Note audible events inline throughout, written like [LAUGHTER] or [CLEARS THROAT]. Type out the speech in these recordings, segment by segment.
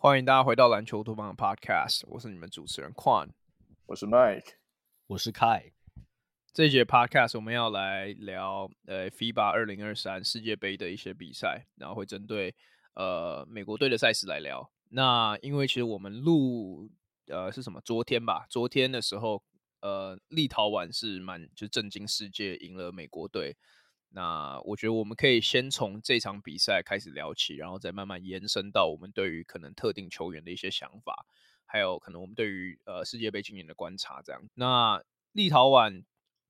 欢迎大家回到篮球多邦的 Podcast，我是你们主持人 Quan，我是 Mike，我是 Kai。这一节 Podcast 我们要来聊呃 FIBA 二零二三世界杯的一些比赛，然后会针对呃美国队的赛事来聊。那因为其实我们录呃是什么？昨天吧，昨天的时候呃立陶宛是蛮就震惊世界，赢了美国队。那我觉得我们可以先从这场比赛开始聊起，然后再慢慢延伸到我们对于可能特定球员的一些想法，还有可能我们对于呃世界杯今年的观察。这样，那立陶宛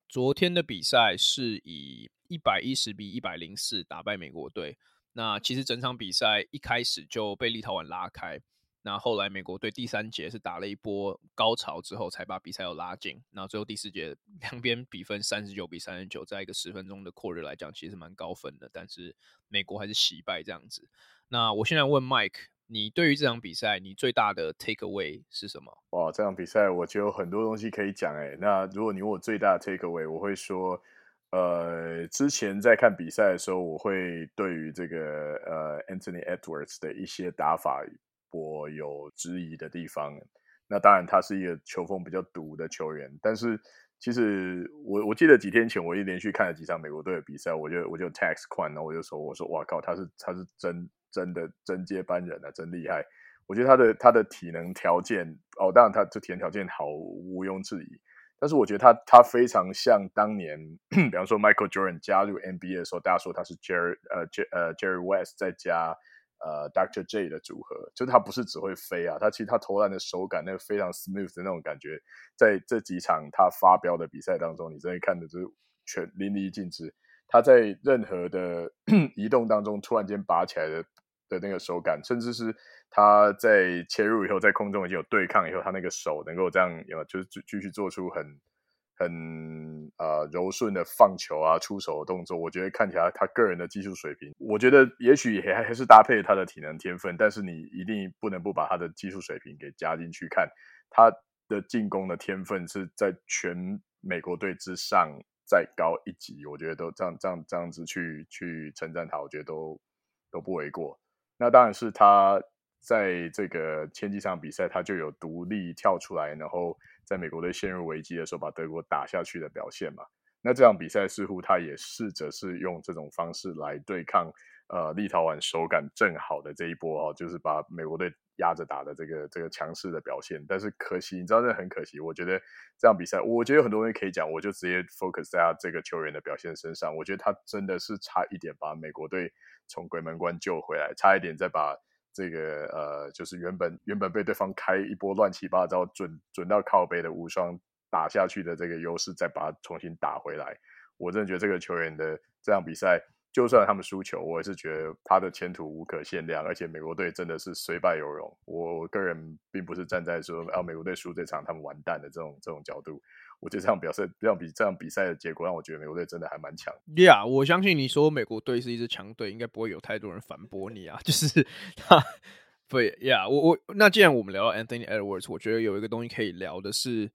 昨天的比赛是以一百一十比一百零四打败美国队。那其实整场比赛一开始就被立陶宛拉开。那后来美国队第三节是打了一波高潮之后，才把比赛又拉近。那最后第四节两边比分三十九比三十九，在一个十分钟的扩热来讲，其实蛮高分的。但是美国还是惜败这样子。那我现在问 Mike，你对于这场比赛你最大的 take away 是什么？哇，这场比赛我觉得有很多东西可以讲诶。那如果你问我最大的 take away，我会说，呃，之前在看比赛的时候，我会对于这个呃 Anthony Edwards 的一些打法。我有质疑的地方，那当然他是一个球风比较毒的球员，但是其实我我记得几天前我一连续看了几场美国队的比赛，我就我就 text 然后我就说我说哇靠，他是他是真真的真接班人啊，真厉害！我觉得他的他的体能条件哦，当然他这体能条件好毋庸置疑，但是我觉得他他非常像当年，比方说 Michael Jordan 加入 NBA 的时候，大家说他是 Jerry 呃 J 呃 Jerry West 再加。呃，Dr. J 的组合，就他不是只会飞啊，他其实他投篮的手感，那个非常 smooth 的那种感觉，在这几场他发飙的比赛当中，你真的看的就是全淋漓尽致。他在任何的 [CLEARS THROAT] 移动当中，突然间拔起来的的那个手感，甚至是他在切入以后，在空中已经有对抗以后，他那个手能够这样有，就是继续做出很。很呃柔顺的放球啊，出手的动作，我觉得看起来他个人的技术水平，我觉得也许还还是搭配他的体能天分，但是你一定不能不把他的技术水平给加进去看，他的进攻的天分是在全美国队之上再高一级，我觉得都这样这样这样子去去称赞他，我觉得都都不为过。那当然是他在这个前几场比赛，他就有独立跳出来，然后。在美国队陷入危机的时候，把德国打下去的表现嘛，那这场比赛似乎他也试着是用这种方式来对抗呃立陶宛手感正好的这一波哦，就是把美国队压着打的这个这个强势的表现。但是可惜，你知道这很可惜。我觉得这场比赛，我觉得有很多东西可以讲，我就直接 focus 在他这个球员的表现身上。我觉得他真的是差一点把美国队从鬼门关救回来，差一点再把。这个呃，就是原本原本被对方开一波乱七八糟准准到靠背的无双打下去的这个优势，再把它重新打回来。我真的觉得这个球员的这场比赛，就算他们输球，我也是觉得他的前途无可限量。而且美国队真的是虽败犹荣。我我个人并不是站在说啊美国队输这场他们完蛋的这种这种角度。我觉得这场表现，这场比这场比赛的结果让我觉得美国队真的还蛮强。Yeah，我相信你说美国队是一支强队，应该不会有太多人反驳你啊。[LAUGHS] 就是他，对，Yeah，我我那既然我们聊到 Anthony Edwards，我觉得有一个东西可以聊的是。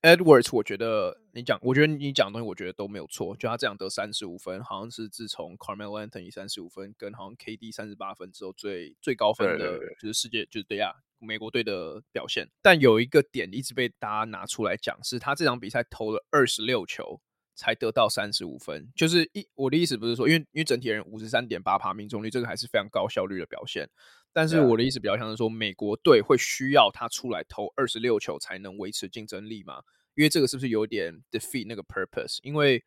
Edwards，我觉得你讲，我觉得你讲的东西，我觉得都没有错。就他这样得三十五分，好像是自从 Carmelo Anthony 三十五分跟好像 KD 三十八分之后最最高分的，就是世界就是对呀，美国队的表现。但有一个点一直被大家拿出来讲，是他这场比赛投了二十六球才得到三十五分。就是一我的意思不是说，因为因为整体人五十三点八趴命中率，这个还是非常高效率的表现。但是我的意思比较像是说，美国队会需要他出来投二十六球才能维持竞争力吗？因为这个是不是有点 defeat 那个 purpose？因为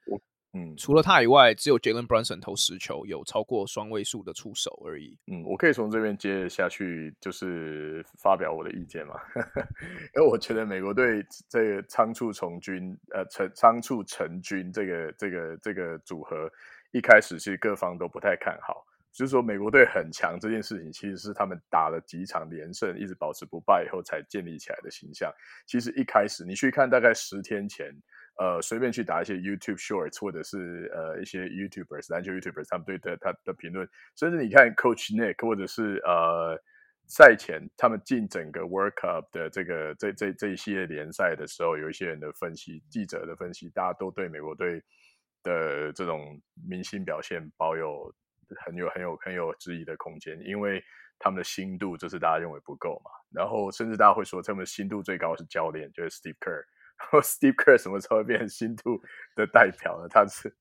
嗯，除了他以外，只有 Jalen Brunson 投十球，有超过双位数的出手而已。嗯，我可以从这边接下去，就是发表我的意见嘛。[LAUGHS] 因为我觉得美国队这个仓促从军，呃，成仓促成军这个这个这个组合，一开始其实各方都不太看好。就是说，美国队很强这件事情，其实是他们打了几场连胜，一直保持不败以后才建立起来的形象。其实一开始你去看，大概十天前，呃，随便去打一些 YouTube Shorts 或者是呃一些 YouTubers 篮球 YouTubers 他们对的他的评论，甚至你看 Coach Nick 或者是呃赛前他们进整个 World Cup 的这个这这这一系列联赛的时候，有一些人的分析，记者的分析，大家都对美国队的这种明星表现保有很有很有很有质疑的空间，因为他们的心度就是大家认为不够嘛。然后甚至大家会说，他们的心度最高是教练，就是 Steve Kerr。然后 Steve Kerr 什么时候会变成新度的代表呢？他是。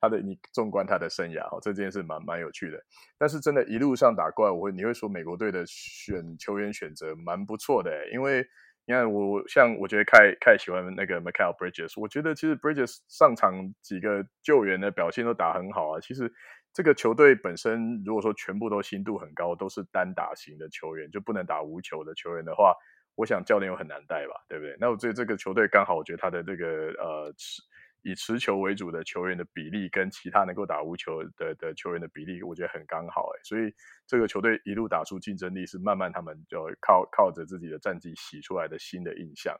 他的你纵观他的生涯哈，这件事蛮蛮有趣的。但是真的，一路上打怪，我会你会说美国队的选球员选择蛮不错的，因为你看我像我觉得太太喜欢那个 Michael Bridges，我觉得其实 Bridges 上场几个救援的表现都打很好啊。其实这个球队本身如果说全部都心度很高，都是单打型的球员，就不能打无球的球员的话，我想教练又很难带吧，对不对？那我觉得这个球队刚好，我觉得他的这个呃持。以持球为主的球员的比例，跟其他能够打无球的的球员的比例，我觉得很刚好诶，所以这个球队一路打出竞争力，是慢慢他们就靠靠着自己的战绩洗出来的新的印象。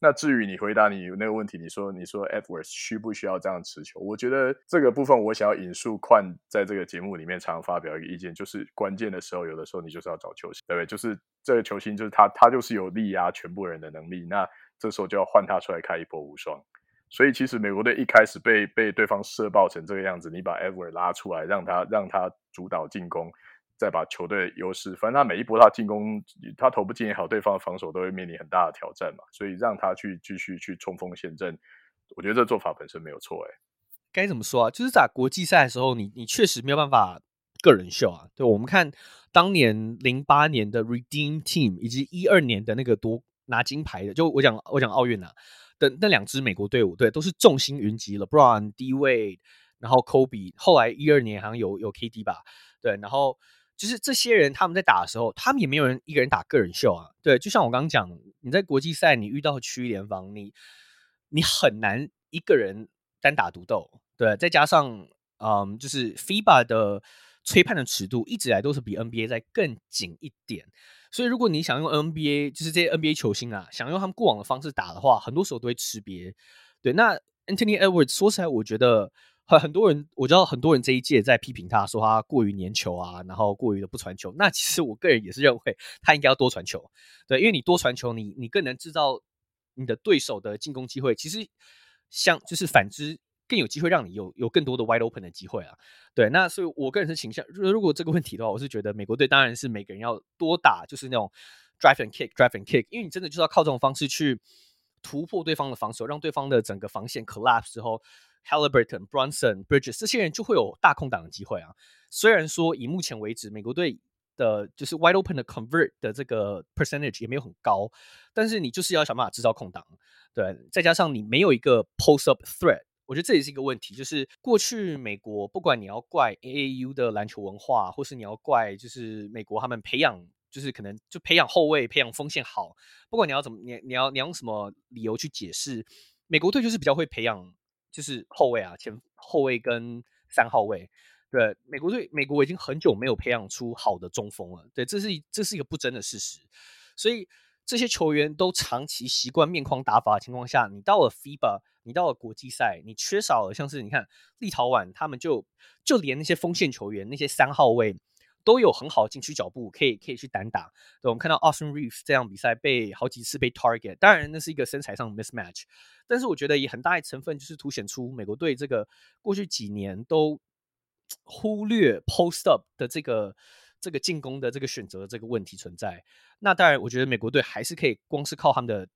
那至于你回答你那个问题，你说你说 Edwards 需不需要这样持球？我觉得这个部分我想要引述宽在这个节目里面常发表一个意见，就是关键的时候，有的时候你就是要找球星，对不对？就是这个球星就是他，他就是有力压全部人的能力，那这时候就要换他出来开一波无双。所以其实美国队一开始被被对方射爆成这个样子，你把 Edwards 拉出来，让他让他主导进攻，再把球队优势，反正他每一波他进攻，他投不进也好，对方的防守都会面临很大的挑战嘛。所以让他去继续去冲锋陷阵，我觉得这做法本身没有错。哎，该怎么说啊？就是在国际赛的时候，你你确实没有办法个人秀啊。对，我们看当年零八年的 Redeem Team，以及一二年的那个夺拿金牌的，就我讲我讲奥运啊。的那两支美国队伍，对，都是众星云集了，LeBron、D Wade，然后 Kobe，后来一二年好像有有 KD 吧，对，然后就是这些人他们在打的时候，他们也没有人一个人打个人秀啊，对，就像我刚刚讲，你在国际赛你遇到区域联防，你你很难一个人单打独斗，对，再加上嗯，就是 FIBA 的吹判的尺度一直以来都是比 NBA 再更紧一点。所以，如果你想用 NBA，就是这些 NBA 球星啊，想用他们过往的方式打的话，很多时候都会吃瘪。对，那 Anthony Edwards 说起来，我觉得很很多人，我知道很多人这一届在批评他说他过于粘球啊，然后过于的不传球。那其实我个人也是认为他应该要多传球。对，因为你多传球，你你更能制造你的对手的进攻机会。其实像就是反之。更有机会让你有有更多的 wide open 的机会啊，对，那所以我个人是倾向，如果这个问题的话，我是觉得美国队当然是每个人要多打，就是那种 drive and kick，drive and kick，因为你真的就是要靠这种方式去突破对方的防守，让对方的整个防线 collapse 之后 Halliburton、Brunson、Bridges 这些人就会有大空档的机会啊。虽然说以目前为止，美国队的就是 wide open 的 convert 的这个 percentage 也没有很高，但是你就是要想办法制造空档，对，再加上你没有一个 post up threat。我觉得这也是一个问题，就是过去美国不管你要怪 AAU 的篮球文化，或是你要怪就是美国他们培养就是可能就培养后卫、培养锋线好，不管你要怎么你你要你要用什么理由去解释，美国队就是比较会培养就是后卫啊，前后卫跟三号位。对，美国队美国已经很久没有培养出好的中锋了，对，这是这是一个不争的事实，所以这些球员都长期习惯面框打法的情况下，你到了 FIBA。你到了国际赛，你缺少了像是你看立陶宛，他们就就连那些锋线球员，那些三号位都有很好的禁区脚步，可以可以去单打。对，我们看到 Austin Reeves 这样比赛被好几次被 target，当然那是一个身材上的 mismatch，但是我觉得也很大一成分就是凸显出美国队这个过去几年都忽略 post up 的这个这个进攻的这个选择这个问题存在。那当然，我觉得美国队还是可以光是靠他们的。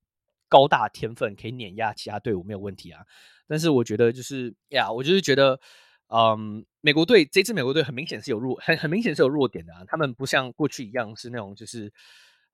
高大天分可以碾压其他队伍没有问题啊，但是我觉得就是呀，我就是觉得，嗯，美国队这支美国队很明显是有弱，很很明显是有弱点的啊，他们不像过去一样是那种就是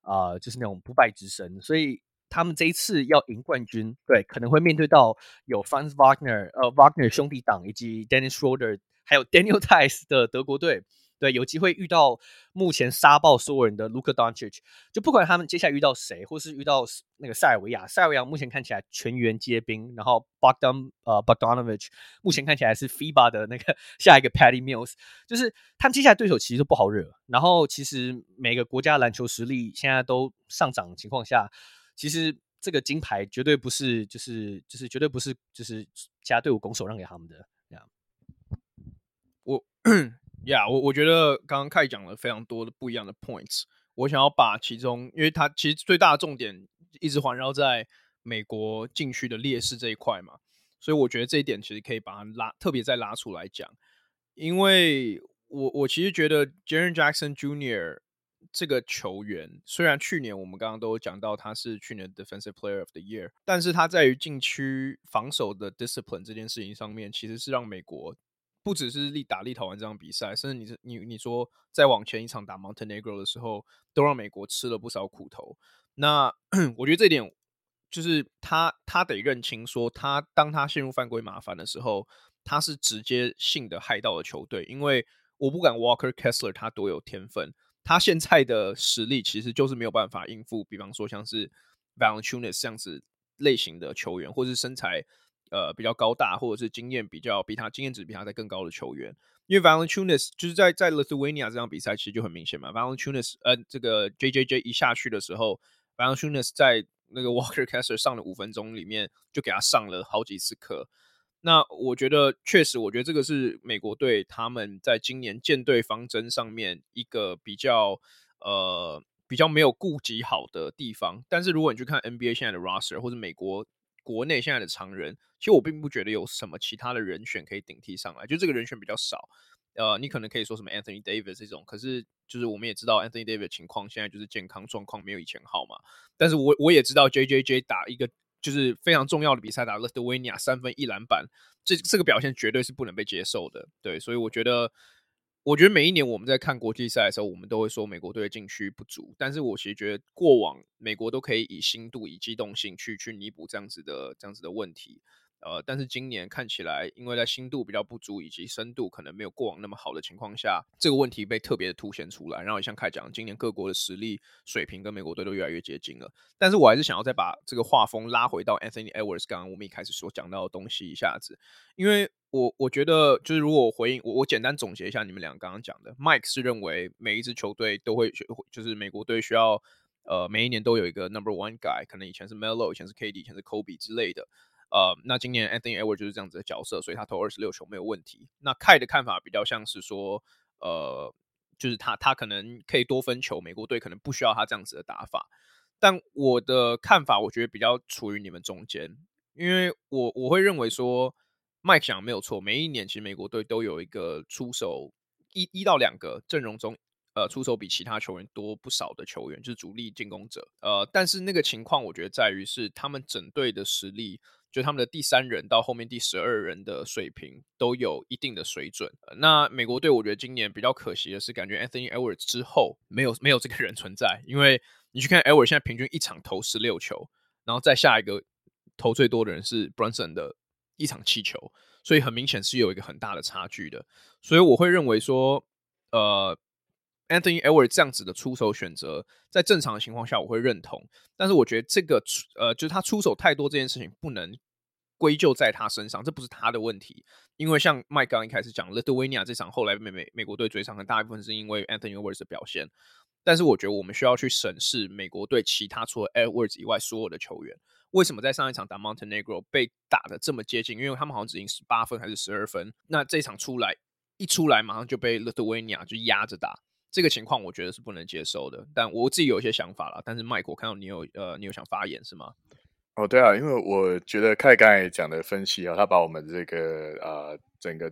啊、就是那种不败之身，所以他们这一次要赢冠军，对，可能会面对到有 Franz Wagner 呃 Wagner 兄弟党以及 Dennis Schroeder 还有 Daniel Theis 的德国队。对，有机会遇到目前杀爆所有人的 Luka Doncic，就不管他们接下来遇到谁，或是遇到那个塞尔维亚，塞尔维亚目前看起来全员皆兵，然后 Bogdan 呃 Bogdanovic 目前看起来是 FIBA 的那个 [LAUGHS] 下一个 Patty Mills，就是他们接下来对手其实都不好惹。然后其实每个国家篮球实力现在都上涨的情况下，其实这个金牌绝对不是就是就是绝对不是就是其他队伍拱手让给他们的。这样，我。[COUGHS] 呀，yeah，我我觉得刚刚凯讲了非常多的不一样的 points，我想要把其中，因为它其实最大的重点一直环绕在美国禁区的劣势这一块嘛，所以我觉得这一点其实可以把它拉特别再拉出来讲，因为我我其实觉得 Jaren Jackson Jr. 这个球员，虽然去年我们刚刚都讲到他是去年 Defensive Player of the Year，但是他在于禁区防守的 discipline 这件事情上面，其实是让美国不只是立打立陶宛这场比赛，甚至你你你说再往前一场打 Montenegro 的时候，都让美国吃了不少苦头。那 [CLEARS THROAT] 我觉得这点就是他他得认清说，他当他陷入犯规麻烦的时候，他是直接性的害到了球队，因为我不敢 Walker Kessler 他多有天分。他现在的实力其实就是没有办法应付，比方说像是 Valentines 这样子类型的球员，或是身材呃比较高大，或者是经验比较比他经验值比他在更高的球员。因为 Valentunas 就是在在 Lithuania 这场比赛其实就很明显嘛，Valentunas 呃这个 JJJ 一下去的时候，Valentunas 在那个 [LAUGHS] Walker Kessler 上了五分钟里面就给他上了好几次课。那我觉得确实，我觉得这个是美国队他们在今年建队方针上面一个比较呃比较没有顾及好的地方。但是如果你去看 NBA 现在的 roster 或者美国国内现在的常人，其实我并不觉得有什么其他的人选可以顶替上来，就这个人选比较少。呃，你可能可以说什么 Anthony Davis 这种，可是就是我们也知道 Anthony Davis 情况现在就是健康状况没有以前好嘛。但是我我也知道 JJJ 打一个。就是非常重要的比赛，打 Lithuania 三分一篮板，这这个表现绝对是不能被接受的。对，所以我觉得，我觉得每一年我们在看国际赛的时候，我们都会说美国队的禁区不足，但是我其实觉得过往美国都可以以新度、以机动性去去弥补这样子的这样子的问题。呃，但是今年看起来，因为在新度比较不足，以及深度可能没有过往那么好的情况下，这个问题被特别的凸显出来。然后也像凯讲，今年各国的实力水平跟美国队都越来越接近了。但是我还是想要再把这个画风拉回到 Anthony Edwards 刚刚我们一开始所讲到的东西一下子，因为我我觉得就是如果我回应我我简单总结一下你们俩刚刚讲的，Mike 是认为每一支球队都会就是美国队需要呃每一年都有一个 Number One guy，可能以前是 Melo，以前是 KD，以前是 Kobe 之类的。呃，那今年 Anthony Edwards 就是这样子的角色，所以他投二十六球没有问题。那 Kai 的看法比较像是说，呃，就是他他可能可以多分球，美国队可能不需要他这样子的打法。但我的看法，我觉得比较处于你们中间，因为我我会认为说，Mike 讲没有错，每一年其实美国队都有一个出手一一到两个阵容中，呃，出手比其他球员多不少的球员，就是主力进攻者。呃，但是那个情况，我觉得在于是他们整队的实力。就他们的第三人到后面第十二人的水平都有一定的水准。那美国队，我觉得今年比较可惜的是，感觉 Anthony Edwards 之后没有没有这个人存在。因为你去看 Edwards 现在平均一场投十六球，然后再下一个投最多的人是 Brunson 的一场七球，所以很明显是有一个很大的差距的。所以我会认为说，呃。Anthony Edwards 这样子的出手选择，在正常的情况下我会认同，但是我觉得这个呃，就是他出手太多这件事情不能归咎在他身上，这不是他的问题。因为像麦刚一开始讲，Lithuania 这场后来美美美国队追上很大一部分是因为 Anthony Edwards 的表现，但是我觉得我们需要去审视美国队其他除了 Edwards 以外所有的球员，为什么在上一场打 Montenegro 被打得这么接近？因为他们好像只赢十八分还是十二分，那这场出来一出来马上就被 Lithuania 就压着打。这个情况我觉得是不能接受的，但我自己有一些想法了。但是麦克，我看到你有呃，你有想发言是吗？哦，对啊，因为我觉得凯刚才讲的分析啊，他把我们这个啊整个。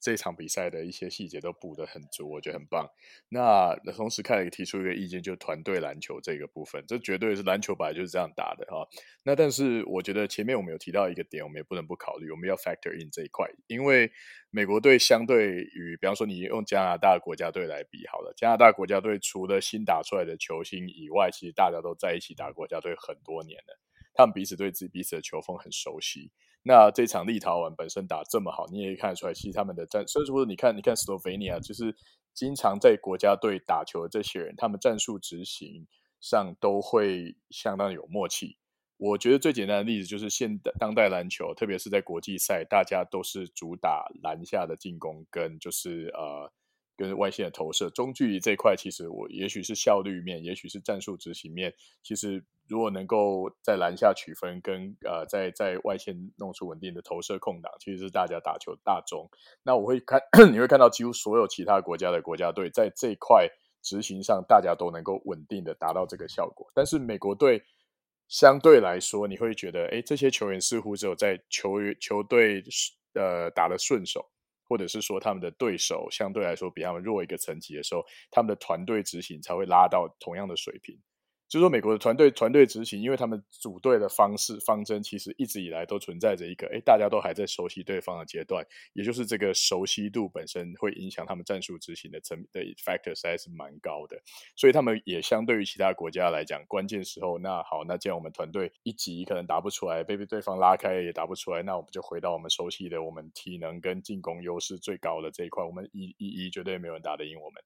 这场比赛的一些细节都补得很足，我觉得很棒。那同时，看了提出一个意见，就是团队篮球这个部分，这绝对是篮球本来就是这样打的哈。那但是，我觉得前面我们有提到一个点，我们也不能不考虑，我们要 factor in 这一块，因为美国队相对于，比方说你用加拿大国家队来比好了，加拿大国家队除了新打出来的球星以外，其实大家都在一起打国家队很多年了，他们彼此对自己彼此的球风很熟悉。那这场立陶宛本身打这么好，你也可以看得出来，其实他们的战，所以说你看，你看 Slovenia 就是经常在国家队打球的这些人，他们战术执行上都会相当有默契。我觉得最简单的例子就是现代当代篮球，特别是在国际赛，大家都是主打篮下的进攻，跟就是呃。跟外线的投射，中距离这块，其实我也许是效率面，也许是战术执行面。其实如果能够在篮下取分跟，跟呃在在外线弄出稳定的投射空档，其实是大家打球大宗。那我会看，[COUGHS] 你会看到几乎所有其他国家的国家队在这块执行上大家都能够稳定的达到这个效果。但是美国队相对来说，你会觉得，哎，这些球员似乎只有在球员球队呃打得顺手，或者是说他们的对手相对来说比他们弱一个层级的时候，他们的团队执行才会拉到同样的水平。就是说，美国的团队团队执行，因为他们组队的方式方针，其实一直以来都存在着一个，诶，大家都还在熟悉对方的阶段，也就是这个熟悉度本身会影响他们战术执行的层的 factor 实在是蛮高的，所以他们也相对于其他国家来讲，关键时候，那好，那既然我们团队一级可能打不出来，被被对方拉开也打不出来，那我们就回到我们熟悉的，我们体能跟进攻优势最高的这一块，我们一一一绝对没有人打得赢我们。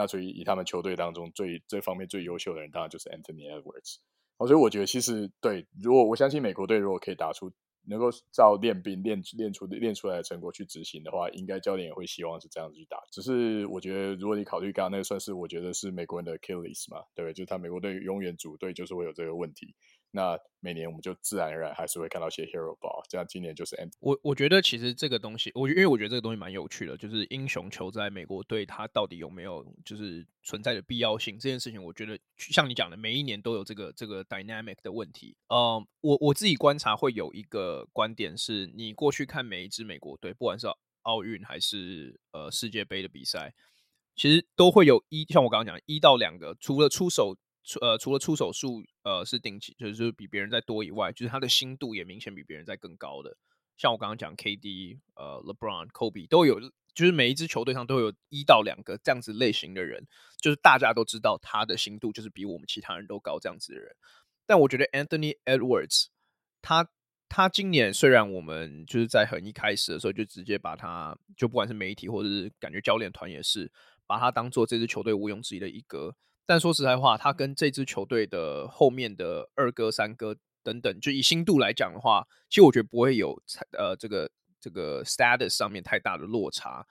那所以以他们球队当中最这方面最优秀的人，当然就是 Anthony Edwards。所以我觉得其实对，如果我相信美国队如果可以打出能够照练兵练练出练出来的成果去执行的话，应该教练也会希望是这样子去打。只是我觉得，如果你考虑刚刚那个，算是我觉得是美国人的 Achilles 嘛，对不对？就是他美国队永远组队就是会有这个问题。那每年我们就自然而然还是会看到一些 hero ball，这样今年就是 end。我我觉得其实这个东西，我因为我觉得这个东西蛮有趣的，就是英雄球在美国队它到底有没有就是存在的必要性这件事情，我觉得像你讲的，每一年都有这个这个 dynamic 的问题。嗯，我我自己观察会有一个观点是，你过去看每一支美国队，不管是奥运还是呃世界杯的比赛，其实都会有一像我刚刚讲一到两个，除了出手。呃除了出手数呃是顶级，就是比别人再多以外，就是他的心度也明显比别人在更高的。像我刚刚讲 KD 呃 LeBron Kobe 都有，就是每一支球队上都有一到两个这样子类型的人，就是大家都知道他的心度就是比我们其他人都高这样子的人。但我觉得 Anthony Edwards 他他今年虽然我们就是在很一开始的时候就直接把他就不管是媒体或者是感觉教练团也是把他当做这支球队毋庸置疑的一个。但说实在话，他跟这支球队的后面的二哥、三哥等等，就以新度来讲的话，其实我觉得不会有呃这个这个 status 上面太大的落差。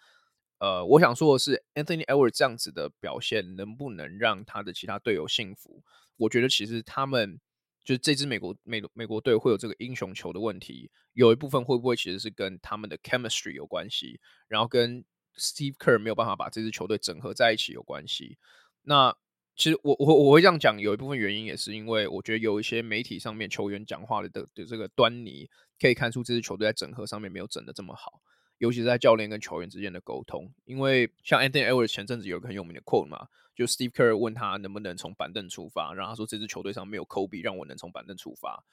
呃，我想说的是，Anthony Edwards 这样子的表现能不能让他的其他队友信服？我觉得其实他们就是这支美国美美国队会有这个英雄球的问题，有一部分会不会其实是跟他们的 chemistry 有关系，然后跟 Steve Kerr 没有办法把这支球队整合在一起有关系。那其实我我我会这样讲，有一部分原因也是因为我觉得有一些媒体上面球员讲话的的的这个端倪，可以看出这支球队在整合上面没有整的这么好，尤其是在教练跟球员之间的沟通。因为像 Anthony Edwards 前阵子有个很有名的 quote 嘛，就 Steve Kerr 问他能不能从板凳出发，然后他说这支球队上没有 Kobe 让我能从板凳出发，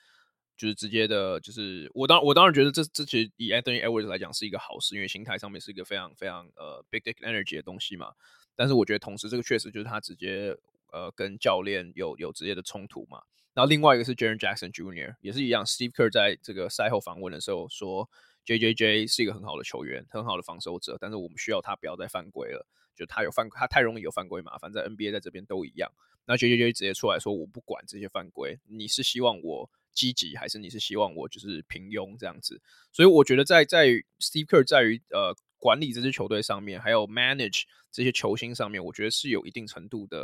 就是直接的，就是我当我当然觉得这这其实以 Anthony Edwards 来讲是一个好事，因为心态上面是一个非常非常呃 big dick energy 的东西嘛。但是我觉得同时这个确实就是他直接。呃，跟教练有有直接的冲突嘛？然后另外一个是 Jaren Jackson Jr. 也是一样，Steve Kerr 在这个赛后访问的时候说，JJJ 是一个很好的球员，很好的防守者，但是我们需要他不要再犯规了，就他有犯，他太容易有犯规嘛，反正在 NBA 在这边都一样。那 JJJ 直接出来说，我不管这些犯规，你是希望我积极，还是你是希望我就是平庸这样子？所以我觉得在在 Steve Kerr 在于呃。管理这支球队上面，还有 manage 这些球星上面，我觉得是有一定程度的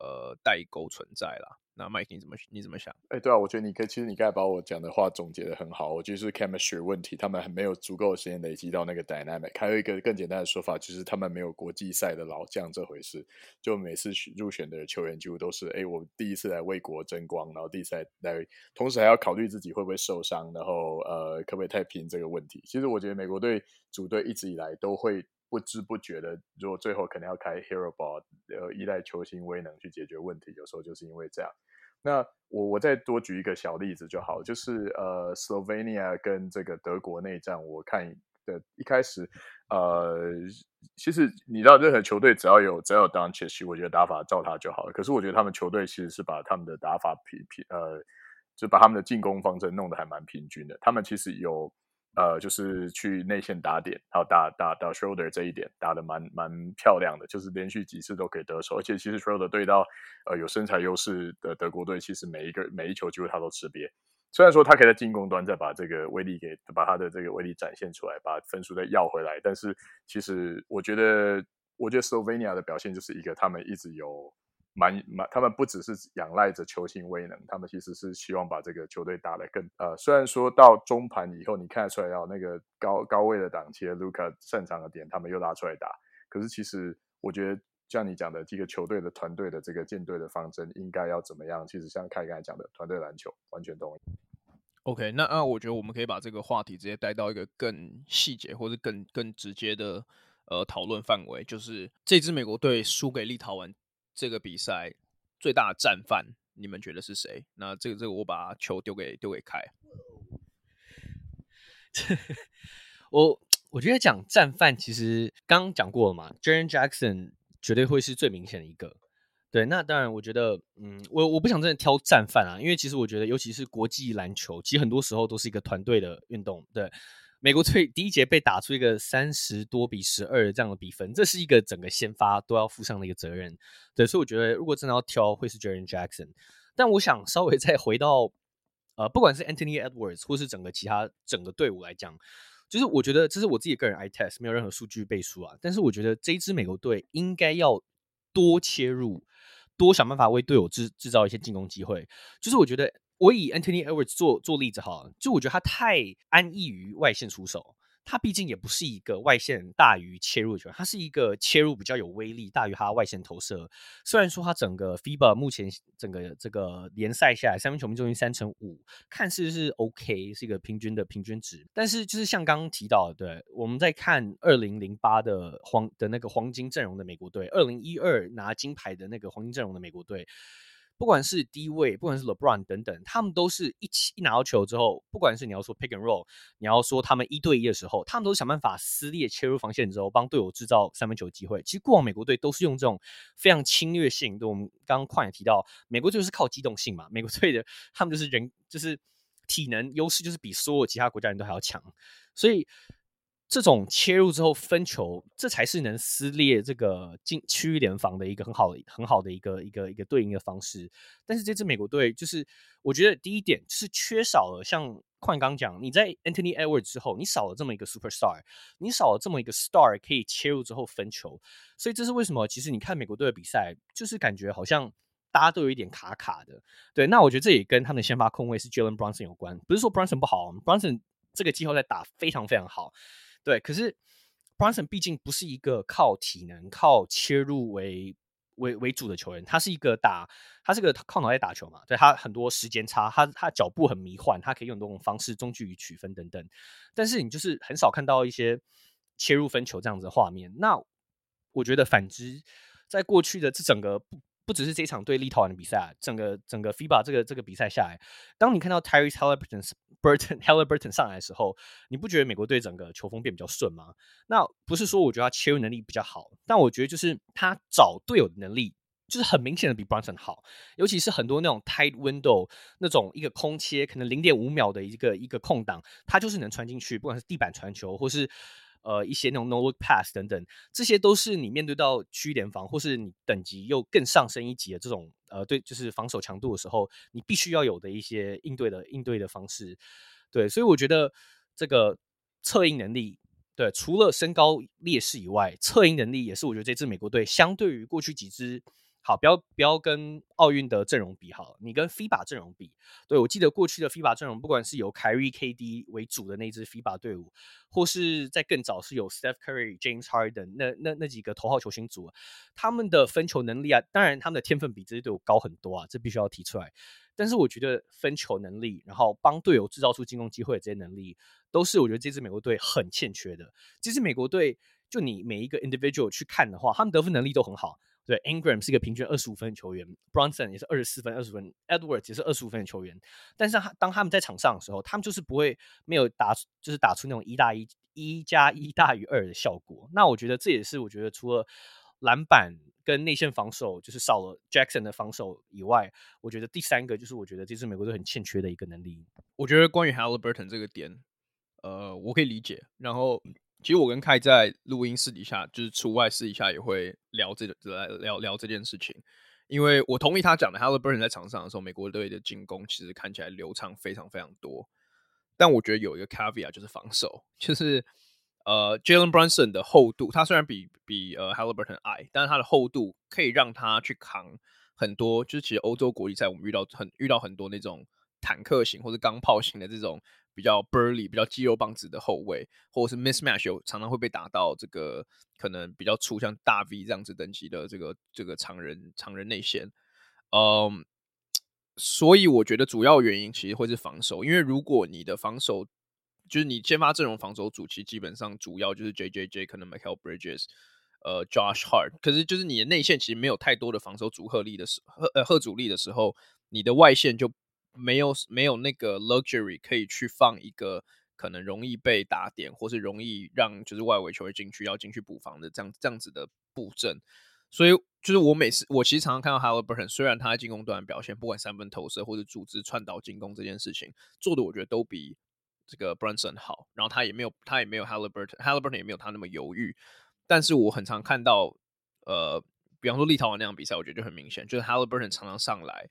呃代沟存在啦。那 Mike 你怎么你怎么想？哎、对啊，我觉得你可以，其实你刚才把我讲的话总结得很好。我就是 chemistry 问题，他们还没有足够的时间累积到那个 dynamic。还有一个更简单的说法，就是他们没有国际赛的老将这回事。就每次入选的球员几乎都是，哎、我第一次来为国争光，然后第一次来，来，同时还要考虑自己会不会受伤，然后呃，可不可以太拼这个问题。其实我觉得美国队组队一直以来都会不知不觉的，如果最后可能要开 hero ball，呃，依赖球星威能去解决问题，有时候就是因为这样。那我我再多举一个小例子就好，就是呃，Slovenia 跟这个德国内战，我看的一开始，呃，其实你知道，任何球队只要有只要有 Doncic，我觉得打法照他就好了。可是我觉得他们球队其实是把他们的打法平平，呃，就把他们的进攻方针弄得还蛮平均的。他们其实有。呃，就是去内线打点，还有打打打 shoulder 这一点打得蛮蛮漂亮的，就是连续几次都可以得手，而且其实 shoulder 对到呃有身材优势的德国队，其实每一个每一球机会他都吃瘪。虽然说他可以在进攻端再把这个威力给把他的这个威力展现出来，把分数再要回来，但是其实我觉得，我觉得 Slovenia 的表现就是一个他们一直有。蛮蛮，他们不只是仰赖着球星威能，他们其实是希望把这个球队打得更呃，虽然说到中盘以后，你看得出来要那个高高位的档期，卢卡擅长的点，他们又拉出来打。可是其实我觉得，像你讲的这个球队的团队的这个建队的方针应该要怎么样？其实像凯刚才讲的团队篮球，完全同意。OK，那那我觉得我们可以把这个话题直接带到一个更细节或者更更直接的呃讨论范围，就是这支美国队输给立陶宛这个比赛最大的战犯，你们觉得是谁？那这个这个我把球丢给丢给凯。[LAUGHS] 我我觉得讲战犯，其实刚刚讲过了嘛，Jaren Jackson 绝对会是最明显的一个。对，那当然，我觉得，嗯，我我不想真的挑战犯啊，因为其实我觉得，尤其是国际篮球，其实很多时候都是一个团队的运动。对，美国队第一节被打出一个三十多比十二这样的比分，这是一个整个先发都要负上的一个责任。对，所以我觉得，如果真的要挑，会是 Jaren Jackson。但我想稍微再回到，呃，不管是 Anthony Edwards 或是整个其他整个队伍来讲，就是我觉得这是我自己个人 i test，没有任何数据背书啊。但是我觉得这一支美国队应该要多切入。多想办法为队友制制造一些进攻机会，就是我觉得我以 Anthony Edwards 做做例子哈，就我觉得他太安逸于外线出手。他毕竟也不是一个外线大于切入球员，他是一个切入比较有威力大于他外线投射。虽然说他整个 FIBA 目前整个这个联赛下来三分球命中率三成五，看似是 OK，是一个平均的平均值。但是就是像刚刚提到的，对，我们在看二零零八的黄的那个黄金阵容的美国队，二零一二拿金牌的那个黄金阵容的美国队。不管是低位，不管是 LeBron 等等，他们都是一起一拿到球之后，不管是你要说 pick and roll，你要说他们一对一的时候，他们都是想办法撕裂切入防线之后，帮队友制造三分球机会。其实过往美国队都是用这种非常侵略性，对，我们刚刚矿也提到，美国就是靠机动性嘛，美国队的他们就是人就是体能优势就是比所有其他国家人都还要强，所以。这种切入之后分球，这才是能撕裂这个禁区域联防的一个很好的、很好的一个一个一个对应的方式。但是这支美国队，就是我觉得第一点就是缺少了像矿刚讲，你在 Anthony Edwards 之后，你少了这么一个 superstar，你少了这么一个 star 可以切入之后分球。所以这是为什么？其实你看美国队的比赛，就是感觉好像大家都有一点卡卡的。对，那我觉得这也跟他们的先发控卫是 Jalen Brunson 有关。不是说 Brunson 不好，Brunson 这个季后赛打非常非常好。对，可是 Brunson 毕竟不是一个靠体能、靠切入为为为主的球员，他是一个打，他是个靠脑袋打球嘛。对，他很多时间差，他他脚步很迷幻，他可以用这种方式中距离取分等等。但是你就是很少看到一些切入分球这样子的画面。那我觉得反之，在过去的这整个不不只是这场对立陶宛的比赛，整个整个 FIBA 这个这个比赛下来，当你看到 Tyrese [LAUGHS] [LAUGHS] Halliburton Burton Haliburton 上来的时候，你不觉得美国队整个球风变比较顺吗？那不是说我觉得他切入能力比较好，但我觉得就是他找队友的能力就是很明显的比 Brunson 好，尤其是很多那种 tight window 那种一个空切可能零点五秒的一个一个空档，他就是能传进去，不管是地板传球或是呃一些那种 no look pass 等等，这些都是你面对到区联防或是你等级又更上升一级的这种。呃，对，就是防守强度的时候，你必须要有的一些应对的应对的方式，对，所以我觉得这个策应能力，对，除了身高劣势以外，策应能力也是我觉得这支美国队相对于过去几支。好，不要不要跟奥运的阵容比好，你跟 FIBA 阵容比。对，我记得过去的 FIBA 阵容，不管是由凯瑞 KD 为主的那支 FIBA 队伍，或是在更早是有 Steph Curry、James Harden 那那那几个头号球星组，他们的分球能力啊，当然他们的天分比这些队伍高很多啊，这必须要提出来。但是我觉得分球能力，然后帮队友制造出进攻机会的这些能力，都是我觉得这支美国队很欠缺的。这支美国队，就你每一个 individual 去看的话，他们得分能力都很好。对，Ingram 是一个平均二十五分的球员，Bronson 也是二十四分、二十分，Edward 也是二十五分的球员。但是他当他们在场上的时候，他们就是不会没有打，就是打出那种一大一一加一大于二的效果。那我觉得这也是我觉得除了篮板跟内线防守就是少了 Jackson 的防守以外，我觉得第三个就是我觉得这支美国队很欠缺的一个能力。我觉得关于 Haliburton 这个点，呃，我可以理解。然后。其实我跟凯在录音私底下，就是除外私底下也会聊这个来聊聊这件事情，因为我同意他讲的，Haliburton 在场上的时候，美国队的进攻其实看起来流畅非常非常多，但我觉得有一个 caveat 就是防守，就是呃 Jalen Brunson 的厚度，他虽然比比呃 Haliburton 矮，但是他的厚度可以让他去扛很多，就是其实欧洲国际赛我们遇到很遇到很多那种。坦克型或者钢炮型的这种比较 burly、比较肌肉棒子的后卫，或者是 mismatch 常常会被打到这个可能比较粗，像大 V 这样子等级的这个这个长人长人内线。嗯，所以我觉得主要原因其实会是防守，因为如果你的防守就是你先发阵容防守组，其实基本上主要就是 J J J 可能 Mikal Bridges。呃，Josh Hart，可是就是你的内线其实没有太多的防守组合力的时候，呃，贺阻力的时候，你的外线就没有没有那个 luxury 可以去放一个可能容易被打点，或是容易让就是外围球员进去要进去补防的这样这样子的布阵。所以就是我每次我其实常常看到 Haliburton，虽然他在进攻端表现，不管三分投射或者组织传导进攻这件事情做的，我觉得都比这个 Brunson 好。然后他也没有他也没有 Haliburton，Haliburton 也没有他那么犹豫。但是我很常看到，呃，比方说立陶宛那场比赛，我觉得就很明显，就是 Haliburton 常常上来，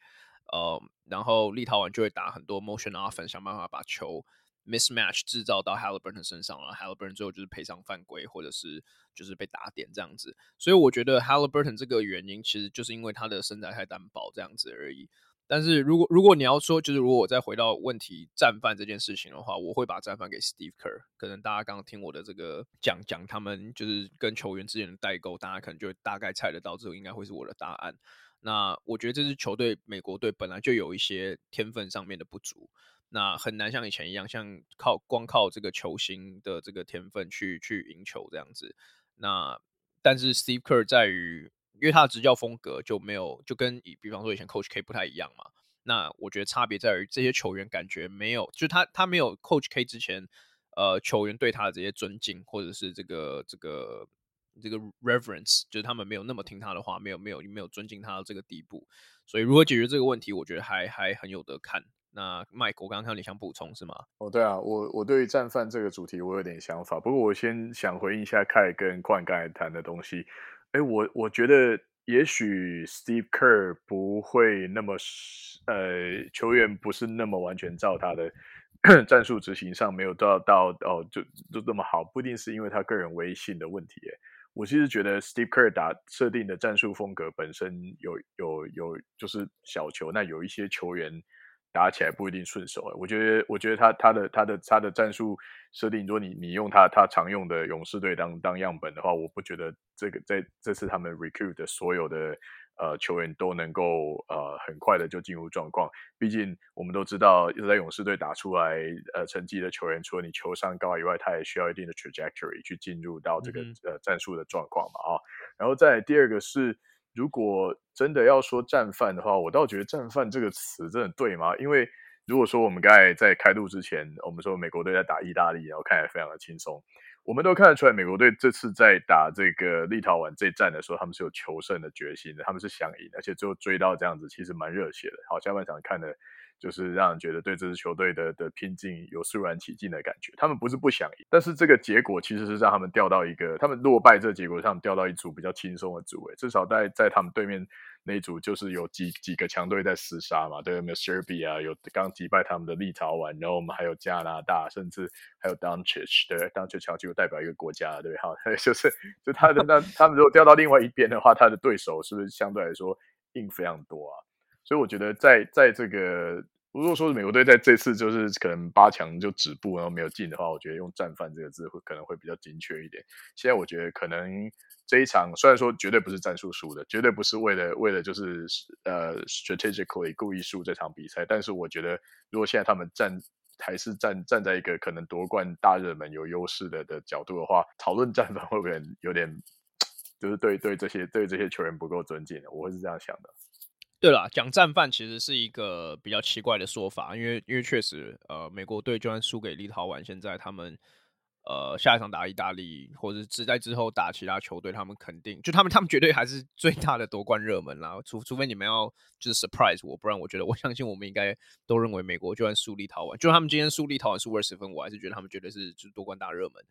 呃，然后立陶宛就会打很多 motion offense，想办法把球 mismatch 制造到 Haliburton 身上，然后 Haliburton 最后就是赔偿犯规，或者是就是被打点这样子。所以我觉得 Haliburton 这个原因，其实就是因为他的身材太单薄这样子而已。但是如果如果你要说，就是如果我再回到问题战犯这件事情的话，我会把战犯给 Steve Kerr。可能大家刚刚听我的这个讲讲，他们就是跟球员之间的代沟，大家可能就大概猜得到，这个应该会是我的答案。那我觉得这支球队美国队本来就有一些天分上面的不足，那很难像以前一样，像靠光靠这个球星的这个天分去去赢球这样子。那但是 Steve Kerr 在于。因为他的执教风格就没有，就跟以比方说以前 Coach K 不太一样嘛。那我觉得差别在于这些球员感觉没有，就他他没有 Coach K 之前，呃，球员对他的这些尊敬，或者是这个这个这个 reverence，就是他们没有那么听他的话，没有没有没有尊敬他到这个地步。所以如何解决这个问题，我觉得还还很有得看。那 Mike，我刚刚看到你想补充是吗？哦，对啊，我我对于战犯这个主题我有点想法，不过我先想回应一下凯跟冠刚才谈的东西。哎，我我觉得也许 Steve Kerr 不会那么，呃，球员不是那么完全照他的 [CLEARS THROAT] 战术执行上没有到到哦，就就那么好，不一定是因为他个人威信的问题。哎，我其实觉得 Steve Kerr 打设定的战术风格本身有有有就是小球，那有一些球员。打起来不一定顺手，我觉得，我觉得他他的他的他的战术设定，如果你你用他他常用的勇士队当当样本的话，我不觉得这个在这次他们 recruit 的所有的呃球员都能够呃很快的就进入状况。毕竟我们都知道，在勇士队打出来呃成绩的球员，除了你球商高以外，他也需要一定的 trajectory 去进入到这个、嗯、呃战术的状况嘛啊。然后再第二个是。如果真的要说战犯的话，我倒觉得“战犯”这个词真的对吗？因为如果说我们刚才在开录之前，我们说美国队在打意大利，然后看起来非常的轻松，我们都看得出来，美国队这次在打这个立陶宛这一战的时候，他们是有求胜的决心的，他们是想赢，而且最后追到这样子，其实蛮热血的。好，下半场看的。就是让人觉得对这支球队的的拼劲有肃然起敬的感觉。他们不是不想赢，但是这个结果其实是让他们掉到一个，他们落败这个结果上掉到一组比较轻松的组。位，至少在在他们对面那一组，就是有几几个强队在厮杀嘛。对，有没有 Serbia 有刚击败他们的立陶宛，然后我们还有加拿大，甚至还有 Doncic 对，Doncic 强就代表一个国家，对，好，[LAUGHS] 就是就他的那他们如果掉到另外一边的话，他的对手是不是相对来说硬非常多啊？所以我觉得在在这个。如果说美国队在这次就是可能八强就止步，然后没有进的话，我觉得用“战犯”这个字会可能会比较精确一点。现在我觉得可能这一场虽然说绝对不是战术输的，绝对不是为了为了就是呃 strategically 故意输这场比赛，但是我觉得如果现在他们站还是站站在一个可能夺冠大热门有优势的的角度的话，讨论战犯会不会有点就是对对这些对这些球员不够尊敬的？我会是这样想的。对了，讲战犯其实是一个比较奇怪的说法，因为因为确实，呃，美国队就算输给立陶宛，现在他们呃下一场打意大利，或者是在之后打其他球队，他们肯定就他们他们绝对还是最大的夺冠热门啦。除除非你们要就是 surprise 我，不然我觉得我相信我们应该都认为美国就算输立陶宛，就他们今天输立陶宛输二十分，我还是觉得他们绝对是就是夺冠大热门。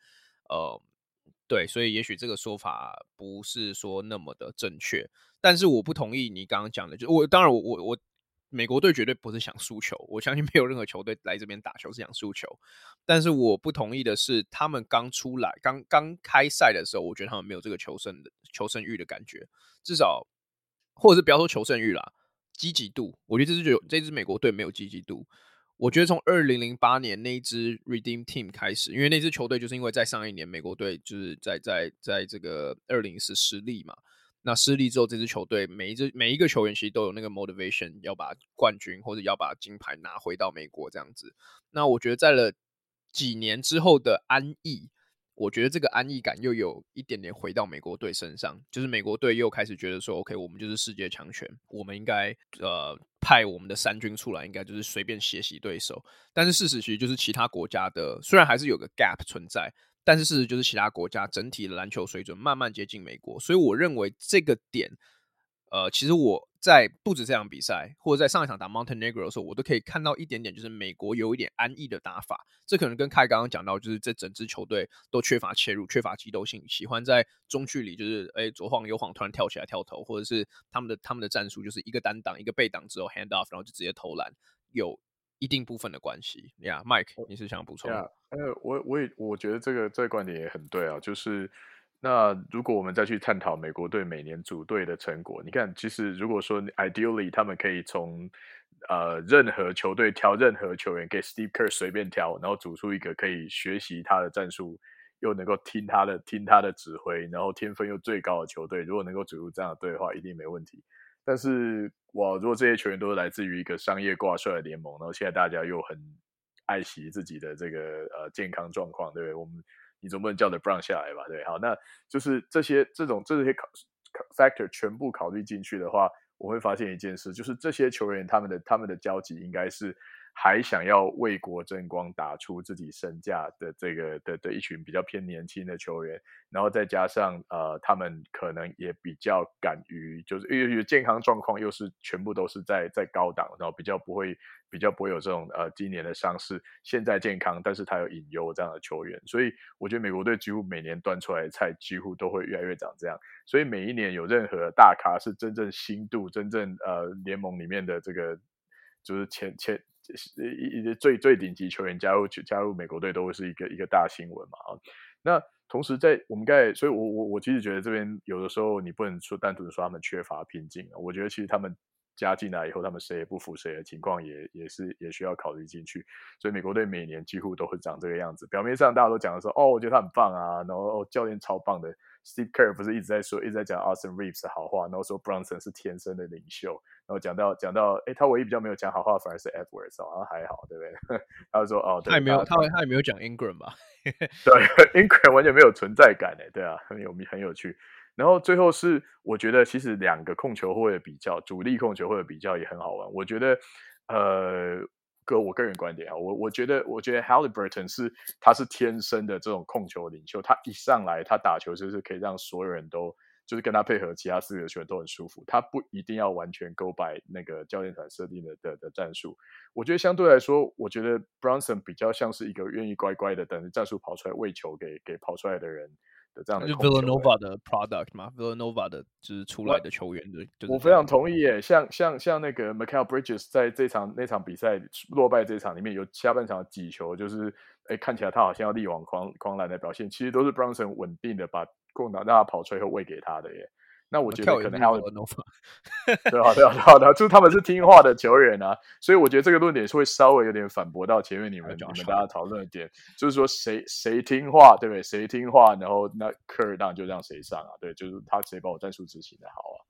呃，对，所以也许这个说法不是说那么的正确。但是我不同意你刚刚讲的，就我当然我我我美国队绝对不是想输球，我相信没有任何球队来这边打球是想输球。但是我不同意的是，他们刚出来刚刚开赛的时候，我觉得他们没有这个求胜的求胜欲的感觉，至少或者是不要说求胜欲啦，积极度，我觉得这支就这支美国队没有积极度。我觉得从二零零八年那一支 Redeem Team 开始，因为那支球队就是因为在上一年美国队就是在在在这个二零四失利嘛，那失利之后，这支球队每一支每一个球员其实都有那个 motivation 要把冠军或者要把金牌拿回到美国这样子。那我觉得在了几年之后的安逸。我觉得这个安逸感又有一点点回到美国队身上，就是美国队又开始觉得说，OK，我们就是世界强权，我们应该呃派我们的三军出来，应该就是随便血洗对手。但是事实其实就是其他国家的虽然还是有个 gap 存在，但是事实就是其他国家整体的篮球水准慢慢接近美国，所以我认为这个点，呃，其实我。在不止这场比赛，或者在上一场打 Montenegro 的时候，我都可以看到一点点，就是美国有一点安逸的打法。这可能跟凯刚刚讲到，就是这整支球队都缺乏切入，缺乏机动性，喜欢在中距离就是哎左晃右晃，突然跳起来跳投，或者是他们的他们的战术就是一个单挡一个背挡之后 hand off，然后就直接投篮，有一定部分的关系。呀、yeah，Mike，你是想补充？呃、yeah，我我也我觉得这个这个观点也很对啊，就是。那如果我们再去探讨美国队每年组队的成果，你看，其实如果说 ideally 他们可以从呃任何球队挑任何球员给 Steve Kerr 随便挑，然后组出一个可以学习他的战术，又能够听他的听他的指挥，然后天分又最高的球队，如果能够组出这样的队的话，一定没问题。但是哇，如果这些球员都是来自于一个商业挂帅的联盟，然后现在大家又很爱惜自己的这个呃健康状况，对不对？我们。你总不能叫 LeBron 下来吧？对，好，那就是这些这种这些考 factor 全部考虑进去的话，我会发现一件事，就是这些球员他们的他们的交集应该是。还想要为国争光，打出自己身价的这个的的一群比较偏年轻的球员，然后再加上呃，他们可能也比较敢于，就是因为健康状况又是全部都是在在高档，然后比较不会比较不会有这种呃今年的伤势，现在健康，但是他有隐忧这样的球员，所以我觉得美国队几乎每年端出来的菜几乎都会越来越长这样，所以每一年有任何大咖是真正新度，真正呃联盟里面的这个就是前前。一一最最顶级球员加入加入美国队都会是一个一个大新闻嘛啊，那同时在我们刚才，所以我我我其实觉得这边有的时候你不能说单纯说他们缺乏拼劲啊，我觉得其实他们加进来以后，他们谁也不服谁的情况也也是也需要考虑进去，所以美国队每年几乎都会长这个样子，表面上大家都讲的说哦，我觉得他很棒啊，然后哦教练超棒的。Steve Kerr 不是一直在说，一直在讲 Austin Reeves 的好话，然后说 Brunson 是天生的领袖，然后讲到讲到，哎，他唯一比较没有讲好话，反而是 Edwards，好像还好，对不对？[LAUGHS] 他就说，哦，对，他也没有，他他也没有讲 Ingram 吧？[LAUGHS] 对，Ingram 完全没有存在感，哎，对啊，很有很有趣。然后最后是，我觉得其实两个控球后卫比较，主力控球后卫比较也很好玩。我觉得，呃。个我个人观点啊，我我觉得，我觉得 Halliburton 是他是天生的这种控球领袖，他一上来他打球就是可以让所有人都就是跟他配合，其他四个球员都很舒服。他不一定要完全 go by 那个教练团设定的的的战术。我觉得相对来说，我觉得 Bronson 比较像是一个愿意乖乖的等着战术跑出来喂球给给跑出来的人。的这样的就 Villanova 的 product 嘛，Villanova 的就是出来的球员的，我非常同意耶。像像像那个 Michael Bridges 在这场那场比赛落败这场里面有下半场几球，就是哎看起来他好像要力挽狂狂澜的表现，其实都是 Brownson 稳定的把空档让他跑出来后喂给他的耶。那我觉得可能还有，[LAUGHS] 对啊，对啊，好的，就是他们是听话的球员啊，所以我觉得这个论点是会稍微有点反驳到前面你们你们大家讨论的点，就是说谁谁听话，对不对？谁听话，然后那科尔当然就让谁上啊，对，就是他谁把我战术执行的好啊，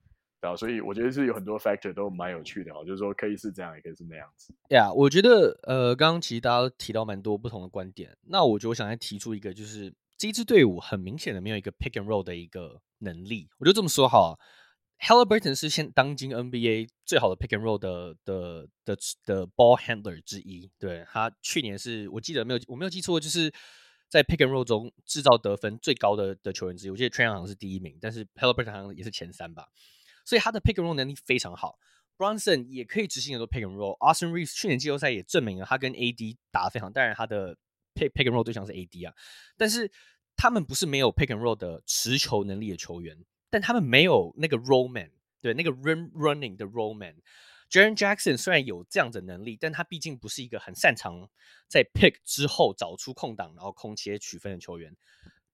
对啊，所以我觉得是有很多 factor 都蛮有趣的啊，就是说可以是这样，也可以是那样子。呀，yeah, 我觉得呃，刚刚其实大家提到蛮多不同的观点，那我觉得我想再提出一个，就是这支队伍很明显的没有一个 pick and roll 的一个。能力，我就这么说哈。Haliburton 是现当今 NBA 最好的 pick and roll 的的的的 ball handler 之一。对，他去年是我记得没有我没有记错，就是在 pick and roll 中制造得分最高的的球员之一。我记得 t r a y n 好像是第一名，但是 Haliburton 好像也是前三吧。所以他的 pick and roll 能力非常好。，Bronson 也可以执行很多 pick and roll。Austin Reeves 去年季后赛也证明了他跟 AD 打得非常，当然他的 pick pick and roll 对象是 AD 啊，但是他们不是没有 pick and roll 的持球能力的球员。但他们没有那个 roll man，对，那个 run running 的 roll man。Jaren Jackson 虽然有这样的能力，但他毕竟不是一个很擅长在 pick 之后找出空档，然后空切取分的球员。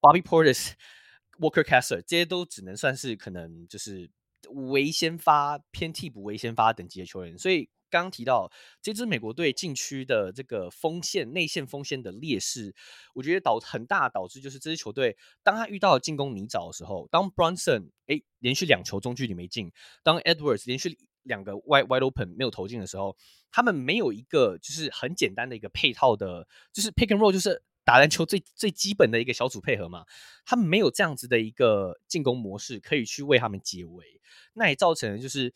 Bobby Portis、[LAUGHS] Walker Kessler 这些都只能算是可能就是微先发偏替补微先发等级的球员。所以刚刚提到这支美国队禁区的这个锋线内线锋线的劣势，我觉得导很大导致就是这支球队当他遇到进攻泥沼的时候，当 Bronson 哎连续两球中距离没进，当 Edwards 连续两个 wide wide open 没有投进的时候，他们没有一个就是很简单的一个配套的，就是 pick and roll 就是。打篮球最最基本的一个小组配合嘛，他们没有这样子的一个进攻模式可以去为他们解围，那也造成就是，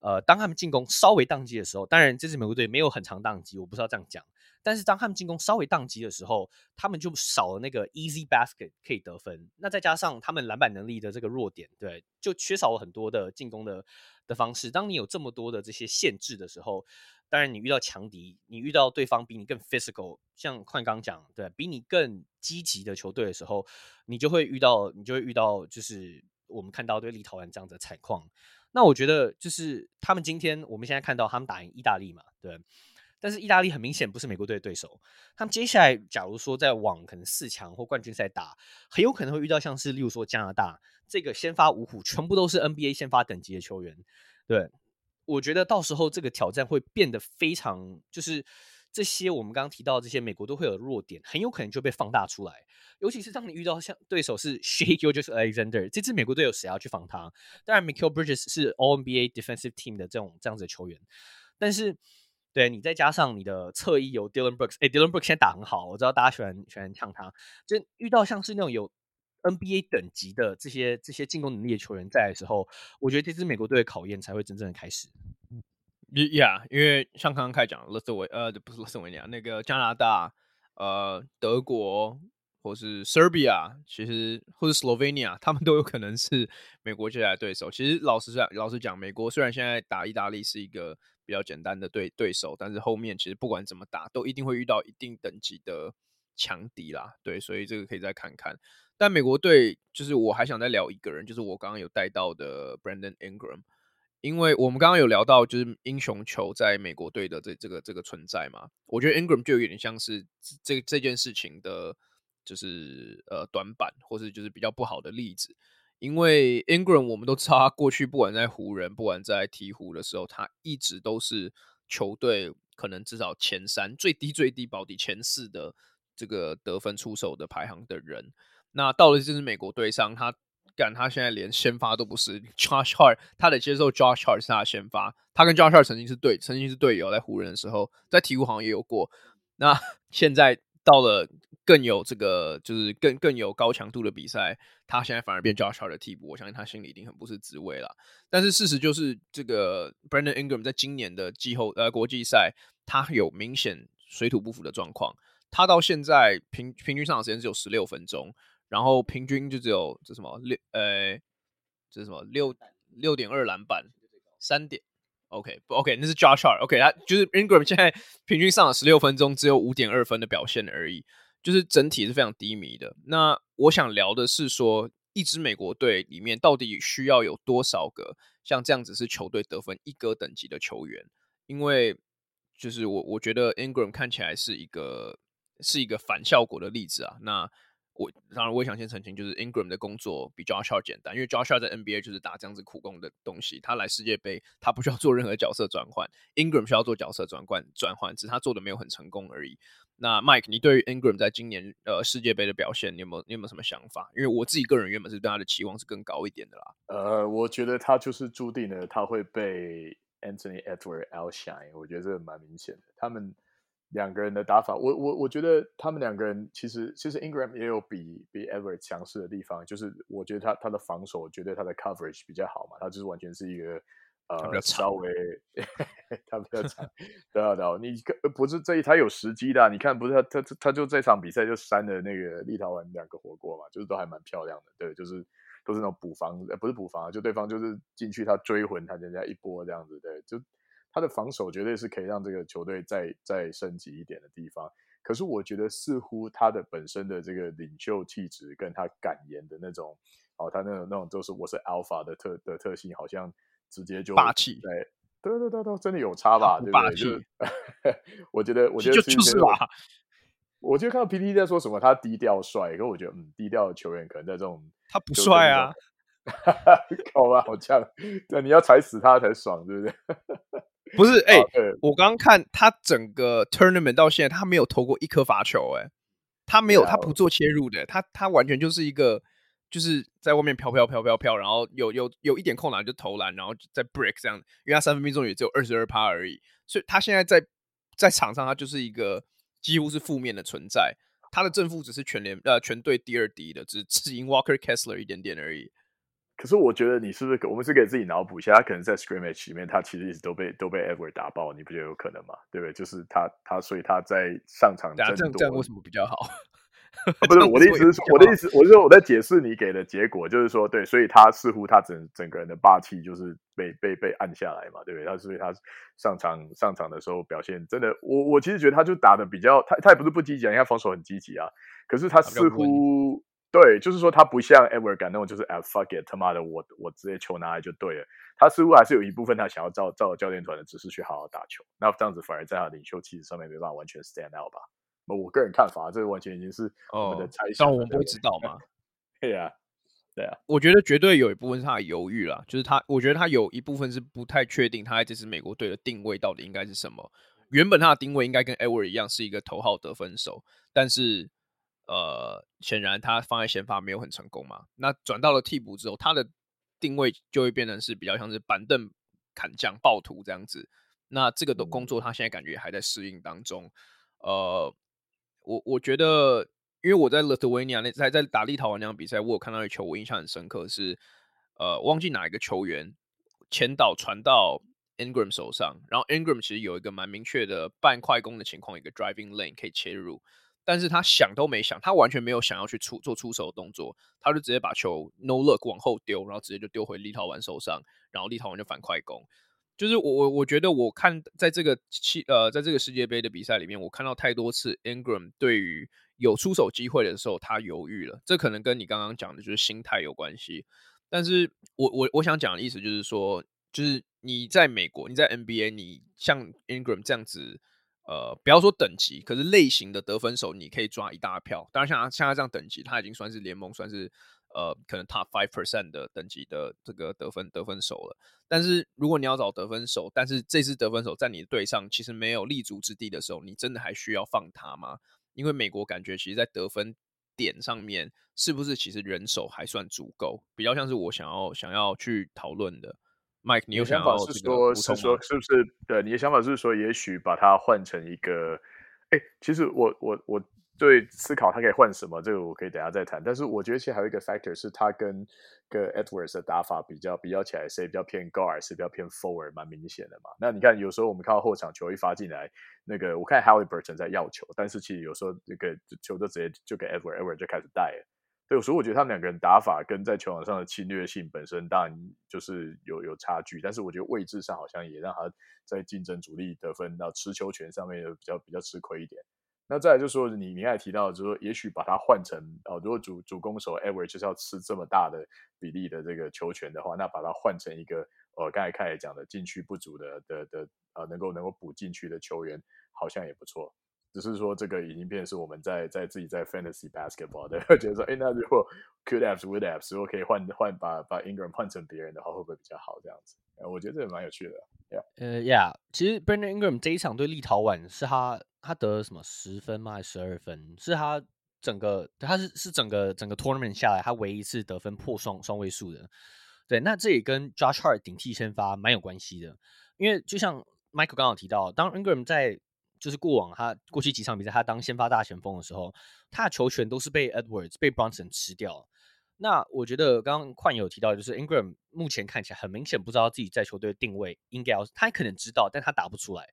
呃，当他们进攻稍微宕机的时候，当然这支美国队没有很长宕机，我不知道这样讲，但是当他们进攻稍微宕机的时候，他们就少了那个 easy basket 可以得分，那再加上他们篮板能力的这个弱点，对，就缺少了很多的进攻的的方式。当你有这么多的这些限制的时候。当然，你遇到强敌，你遇到对方比你更 physical，像快刚讲，对，比你更积极的球队的时候，你就会遇到，你就会遇到，就是我们看到对立陶宛这样的惨况。那我觉得，就是他们今天，我们现在看到他们打赢意大利嘛，对。但是意大利很明显不是美国队的对手。他们接下来，假如说在往可能四强或冠军赛打，很有可能会遇到像是例如说加拿大这个先发五虎，全部都是 NBA 先发等级的球员，对。我觉得到时候这个挑战会变得非常，就是这些我们刚刚提到这些美国都会有弱点，很有可能就被放大出来。尤其是当你遇到像对手是 [LAUGHS] Shai Gilgeous-Alexander，这支美国队有谁要去防他？当然，Mikal Bridges 是 All NBA Defensive Team 的这种这样子的球员，但是对你再加上你的侧翼有 Dillon Brooks，哎，Dillon Brooks 现在打很好，我知道大家喜欢喜欢呛他，就遇到像是那种有。NBA 等级的这些这些进攻能力的球员在的时候，我觉得这支美国队的考验才会真正的开始。Yeah，因为像刚刚开讲勒斯维呃不是勒斯维尼亚那个加拿大呃德国或是 Serbia，其实或是 Slovenia，他们都有可能是 [LAUGHS] 美国接下来对手。其实老实讲，老实讲，美国虽然现在打意大利是一个比较简单的对对手，但是后面其实不管怎么打，都一定会遇到一定等级的强敌啦。对，所以这个可以再看看。但美国队就是我还想再聊一个人，就是我刚刚有带到的 Brandon Ingram，因为我们刚刚有聊到就是英雄球在美国队的这这个这个存在嘛，我觉得 Ingram 就有点像是这这件事情的，就是呃短板，或是就是比较不好的例子。因为 Ingram 我们都知道，他过去不管在湖人，不管在鹈鹕的时候，他一直都是球队可能至少前三，最低最低保底前四的这个得分出手的排行的人。那到了这支美国队上，他干他现在连先发都不是，Josh Hart，他得接受 Josh Hart 是他的先发。他跟 Josh Hart 曾经是队，曾经是队友，在湖人的时候，在鵜鹕好像也有过。那 [LAUGHS] 现在到了更有这个，就是更更有高强度的比赛，他现在反而变 Josh Hart 的替补，我相信他心里一定很不是滋味了。但是事实就是，这个 Brandon Ingram 在今年的季后呃国际赛，他有明显水土不服的状况。他到现在平平均上场时间只有十六分钟。然后平均就只有这什么六呃，这是什么六六点二篮板，三点，OK 不 OK 那是 Josh Hart，OK、okay, 他就是 Ingram 现在 [LAUGHS] 平均上了十六分钟，只有五点二分的表现而已，就是整体是非常低迷的。那我想聊的是说，一支美国队里面到底需要有多少个像这样子是球队得分一哥等级的球员？因为就是我我觉得 Ingram 看起来是一个是一个反效果的例子啊，那。我当然，我也想先澄清，就是 Ingram 的工作比 Josh Hart 简单，因为 Josh Hart 在 NBA 就是打这样子苦工的东西。他来世界杯，他不需要做任何角色转换，Ingram 需要做角色转换，转换只是他做的没有很成功而已。那 Mike，你对于 Ingram 在今年呃世界杯的表现，你有没有你有没有什么想法？因为我自己个人原本是对他的期望是更高一点的啦。呃，我觉得他就是注定了他会被 Anthony Edwards outshine，我觉得这个蛮明显的。他们。两个人的打法，我我我觉得他们两个人其实其实 Ingram 也有比比 Edwards 强势的地方，就是我觉得他他的防守，我觉得他的 coverage 比较好嘛，他就是完全是一个呃稍微 [LAUGHS] 他比较长，对啊对啊，你不是这一他有时机的，你看不是他他他就这场比赛就扇了那个立陶宛两个火锅嘛，就是都还蛮漂亮的，对，就是都是那种补防，呃不是补防，啊就对方就是进去他追魂，他人家一波这样子，对，就。他的防守绝对是可以让这个球队再再升级一点的地方，可是我觉得似乎他的本身的这个领袖气质跟他敢言的那种，哦，他那种那种就是我是 alpha 的特的特性，好像直接就霸气，对对对对对，真的有差吧？对霸气，我觉得我觉得就就是吧。我就看到 PTT 在说什么，他低调帅，可我觉得嗯，低调的球员可能在这种他不帅啊。[LAUGHS] 好吧，好呛，对，你要踩死他才爽，对不对？[LAUGHS] 不是，哎、欸啊，我刚刚看他整个 tournament 到现在，他没有投过一颗罚球、欸，哎，他没有，他不做切入的，他他完全就是一个，就是在外面飘飘飘飘飘，然后有有有一点空档就投篮，然后再 break 这样，因为他三分命中率也只有二十二趴而已，所以他现在在在场上，他就是一个几乎是负面的存在，他的正负值是全联呃全队第二低的，只只赢 Walker Kessler 一点点而已。可是我觉得你是不是，我们是给自己脑补一下，他可能在 scrimmage 里面，他其实一直都被都被 Edward 打爆，你不觉得有可能吗？对不对？就是他他，所以他在上场这样这样为什么比较好？[LAUGHS] 啊、不是我的意思是，我的意思，我是说我在解释你给的结果，就是说对，所以他似乎他整整个人的霸气就是被被被按下来嘛，对不对？他所以他上场上场的时候表现真的，我我其实觉得他就打的比较，他他也不是不积极啊，因为他防守很积极啊，可是他似乎。对，就是说他不像 Edward 那种，就是 fuck it，他妈的，我我直接球拿来就对了。他似乎还是有一部分他想要照照教练团的指示去好好打球。那这样子反而在他领袖气质上面没办法完全 stand out 吧？那我个人看法，这个完全已经是我们的猜想。但我们不会知道嘛？[LAUGHS] 对呀，对啊。我觉得绝对有一部分是他的犹豫啦，就是他，我觉得他有一部分是不太确定他在这支美国队的定位到底应该是什么。原本他的定位应该跟 Edward 一样，是一个头号得分手，但是。呃，显然他放在先发没有很成功嘛。那转到了替补之后，他的定位就会变成是比较像是板凳砍将暴徒这样子。那这个的工作他现在感觉还在适应当中。呃，我我觉得，因为我在 Lithuania 那在在打立陶宛那场比赛，我有看到一球，我印象很深刻是，呃，忘记哪一个球员前导传到 Ingram 手上，然后 Ingram 其实有一个蛮明确的半快攻的情况，一个 driving lane 可以切入。但是他想都没想，他完全没有想要去出做出手的动作，他就直接把球 no look 往后丢，然后直接就丢回立陶宛手上，然后立陶宛就反快攻。就是我我我觉得我看在这个七呃在这个世界杯的比赛里面，我看到太多次 Ingram 对于有出手机会的时候他犹豫了，这可能跟你刚刚讲的就是心态有关系。但是我我我想讲的意思就是说，就是你在美国，你在 NBA，你像 Ingram 这样子。呃，不要说等级，可是类型的得分手，你可以抓一大票。当然，像他像他这样等级，他已经算是联盟算是呃，可能 top five percent 的等级的这个得分得分手了。但是，如果你要找得分手，但是这支得分手在你的队上其实没有立足之地的时候，你真的还需要放他吗？因为美国感觉其实，在得分点上面，是不是其实人手还算足够？比较像是我想要想要去讨论的。Mike，你有想法是说，是说，是不是？对，你的想法是说，也许把它换成一个，哎，其实我我我对思考它可以换什么，这个我可以等下再谈。但是我觉得其实还有一个 factor 是，它跟跟 Edwards 的打法比较比较起来，谁比较偏 guard，谁比较偏 forward，蛮明显的嘛。那你看，有时候我们看到后场球一发进来，那个我看 Haliburton 在要球，但是其实有时候那个球就直接就给 Edwards，Edwards 就开始带了。对，所以我觉得他们两个人打法跟在球场上的侵略性本身当然就是有有差距，但是我觉得位置上好像也让他在竞争主力得分到持球权上面比较比较吃亏一点。那再来就是说，你你刚才提到就是说，也许把它换成哦，如果主主攻手 Edwards 就是要吃这么大的比例的这个球权的话，那把它换成一个呃刚才开始讲的禁区不足的的的呃能够能够补进去的球员，好像也不错。只是说这个已经变是我们在在自己在 fantasy basketball 的，[LAUGHS] 觉得说，哎，那如果 could Apps would have 如果可以换换把把 Ingram 换成别人的话，会不会比较好？这样子，我觉得这也蛮有趣的。Yeah. 呃，Yeah，其实 Brandon Ingram 这一场对立陶宛是他他得了什么十分吗？还是十二分？是他整个他是是整个整个 tournament 下来他唯一一次得分破双双位数的。对，那这也跟 Josh Hart 顶替先发蛮有关系的，因为就像 Michael 刚刚提到，当 Ingram 在就是过往他过去几场比赛，他当先发大前锋的时候，他的球权都是被 Edwards 被 Bronson 吃掉。那我觉得刚刚宽有提到，就是 Ingram 目前看起来很明显不知道自己在球队的定位应该要，他可能知道，但他打不出来。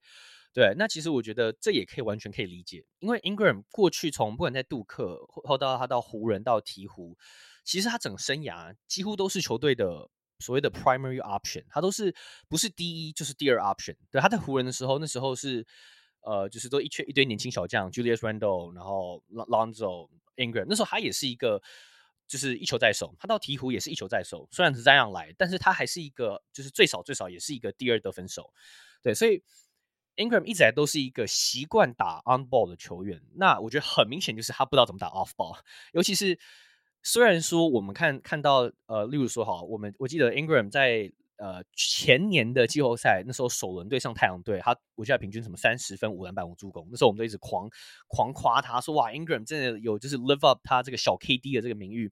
对，那其实我觉得这也可以完全可以理解，因为 Ingram 过去从不管在杜克后到他到湖人到鹈鹕，其实他整个生涯几乎都是球队的所谓的 primary option，他都是不是第一就是第二 option。对，他在湖人的时候，那时候是。呃，就是都一缺一堆年轻小将，Julius Randle，然后 Lonzo Ingram，那时候他也是一个，就是一球在手。他到鹈鹕也是一球在手，虽然是这样来，但是他还是一个，就是最少最少也是一个第二得分手。对，所以 Ingram 一直来都是一个习惯打 on ball 的球员。那我觉得很明显就是他不知道怎么打 off ball，[LAUGHS] 尤其是虽然说我们看看到呃，例如说哈，我们我记得 Ingram 在呃前年的季后赛那时候首轮对上太阳队，他我记得平均什么三十分五篮板五助攻，那时候我们都一直狂狂夸他说哇，Ingram 真的有就是 live up 他这个小 KD 的这个名誉。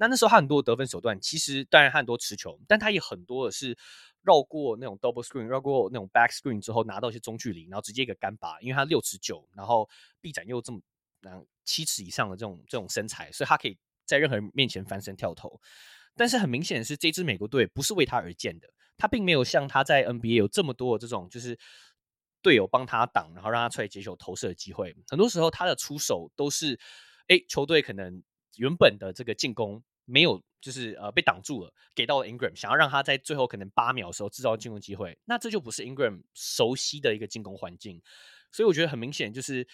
那那时候他很多得分手段，其实当然他很多持球，但他也很多的是绕过那种 double screen，绕过那种 back screen 之后拿到一些中距离，然后直接一个干拔，因为他六尺九，然后臂展又这么嗯七尺以上的这种这种身材，所以他可以在任何人面前翻身跳投。但是很明显是，这支美国队不是为他而建的，他并没有像他在 NBA 有这么多的这种就是队友帮他挡，然后让他出来接球投射的机会。很多时候他的出手都是，哎，球队可能。原本的这个进攻没有，就是呃被挡住了，给到了 Ingram，想要让他在最后可能八秒的时候制造进攻机会，那这就不是 Ingram 熟悉的一个进攻环境，所以我觉得很明显就是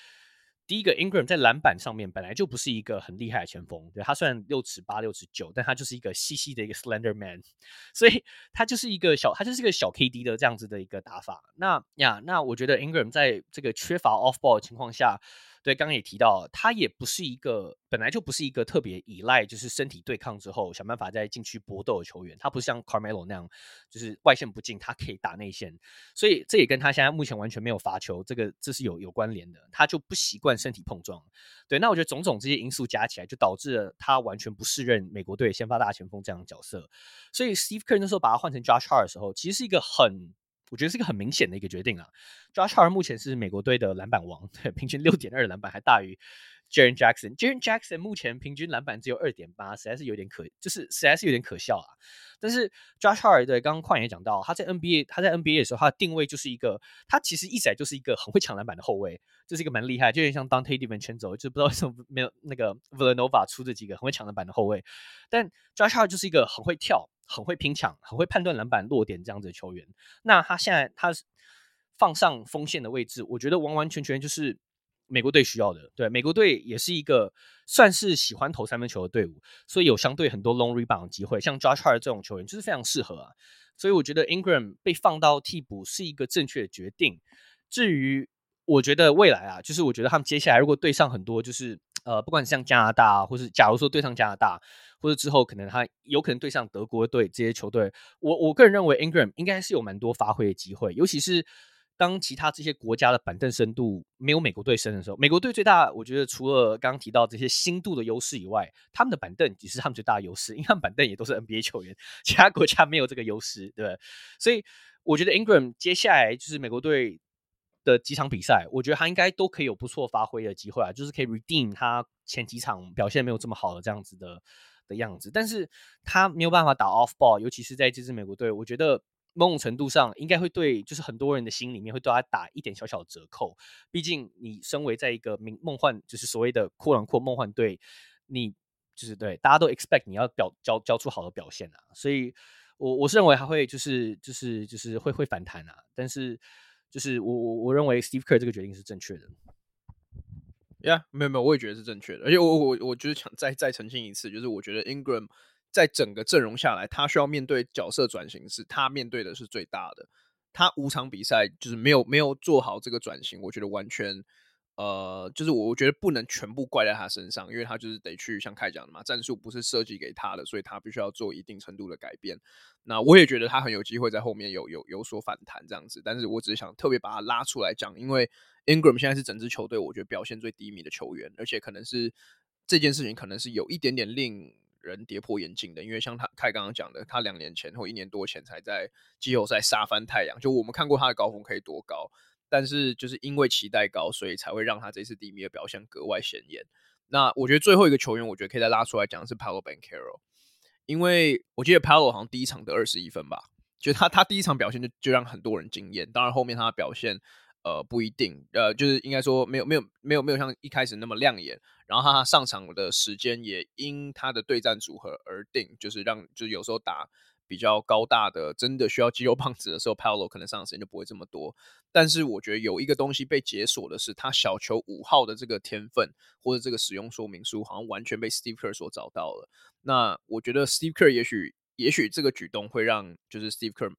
第一个 Ingram 在篮板上面本来就不是一个很厉害的前锋，对，他虽然六尺八六尺九，但他就是一个细细的一个 slender man，[LAUGHS] 所以他就是一个小他就是一个小 KD 的这样子的一个打法。那呀，那我觉得 Ingram 在这个缺乏 off ball 的情况下。对，刚刚也提到，他也不是一个本来就不是一个特别依赖就是身体对抗之后想办法在禁区搏斗的球员。他不是像 Carmelo 那样，就是外线不进，他可以打内线。所以这也跟他现在目前完全没有罚球，这个这是有有关联的。他就不习惯身体碰撞。对，那我觉得种种这些因素加起来，就导致了他完全不适任美国队先发大前锋这样的角色。所以 Steve Kerr 那时候把他换成 Josh Hart 的时候，其实是一个很。我觉得是一个很明显的一个决定啊。Josh Hart 目前是美国队的篮板王，对，平均六点二篮板，还大于 Jaren Jackson。Jaren Jackson 目前平均篮板只有二点八，实在是有点可，就是实在是有点可笑啊。但是 Josh Hart 对，刚刚旷也讲到，他在 NBA，他在 NBA 的时候，他的定位就是一个，他其实一直就是一个很会抢篮板的后卫，就是一个蛮厉害，就有点像 Donte DiVincenzo，就不知道为什么没有那个 Villanova 出这几个很会抢篮板的后卫。但 Josh Hart 就是一个很会跳。很会拼抢，很会判断篮板落点这样子的球员。那他现在他放上锋线的位置，我觉得完完全全就是美国队需要的。对，美国队也是一个算是喜欢投三分球的队伍，所以有相对很多 long rebound 的机会。像 Josh Hart 这种球员就是非常适合啊。所以我觉得 Ingram 被放到替补是一个正确的决定。至于我觉得未来啊，就是我觉得他们接下来如果对上很多就是。呃，不管像加拿大，或是假如说对上加拿大，或者之后可能他有可能对上德国队这些球队，我我个人认为 Ingram 应该是有蛮多发挥的机会，尤其是当其他这些国家的板凳深度没有美国队深的时候，美国队最大，我觉得除了刚刚提到这些新度的优势以外，他们的板凳也是他们最大的优势，因为他们板凳也都是 NBA 球员，[LAUGHS] 其他国家没有这个优势，对？所以我觉得 Ingram 接下来就是美国队。的几场比赛，我觉得他应该都可以有不错发挥的机会啊，就是可以 redeem 他前几场表现没有这么好的这样子的的样子，但是他没有办法打 off ball，尤其是在这支美国队，我觉得某种程度上应该会对，就是很多人的心里面会对他打一点小小的折扣。毕竟你身为在一个梦梦幻，就是所谓的酷朗酷梦幻队，你就是对大家都 expect 你要表交交出好的表现啊，所以我我是认为他会就是就是就是会会反弹啊，但是。就是我我我认为 Steve Kerr 这个决定是正确的。呀、没有没有，我也觉得是正确的。而且我我我就是想再再澄清一次，就是我觉得 Ingram 在整个阵容下来，他需要面对角色转型，是他面对的是最大的。他五场比赛就是没有没有做好这个转型，我觉得完全。呃，就是我觉得不能全部怪在他身上，因为他就是得去像凯讲的嘛，战术不是设计给他的，所以他必须要做一定程度的改变。那我也觉得他很有机会在后面有有有所反弹这样子，但是我只是想特别把他拉出来讲，因为 Ingram 现在是整支球队我觉得表现最低迷的球员，而且可能是这件事情可能是有一点点令人跌破眼镜的，因为像他凯刚刚讲的，他两年前或一年多前才在季后赛杀翻太阳，就我们看过他的高峰可以多高。但是就是因为期待高，所以才会让他这次低迷的表现格外显眼。那我觉得最后一个球员，我觉得可以再拉出来讲的是 Paolo Banchero，因为我记得 Paolo 好像第一场得二十一分吧，就他他第一场表现就就让很多人惊艳。当然后面他的表现呃不一定，呃就是应该说没有没有没有没有像一开始那么亮眼。然后他上场的时间也因他的对战组合而定，就是让就是有时候打。比较高大的，真的需要肌肉棒子的时候，Paolo 可能上的时间就不会这么多。但是我觉得有一个东西被解锁的是，他小球五号的这个天分或者这个使用说明书，好像完全被 Steve Kerr 所找到了。那我觉得 Steve Kerr 也许也许这个举动会让就是 Steve Kerr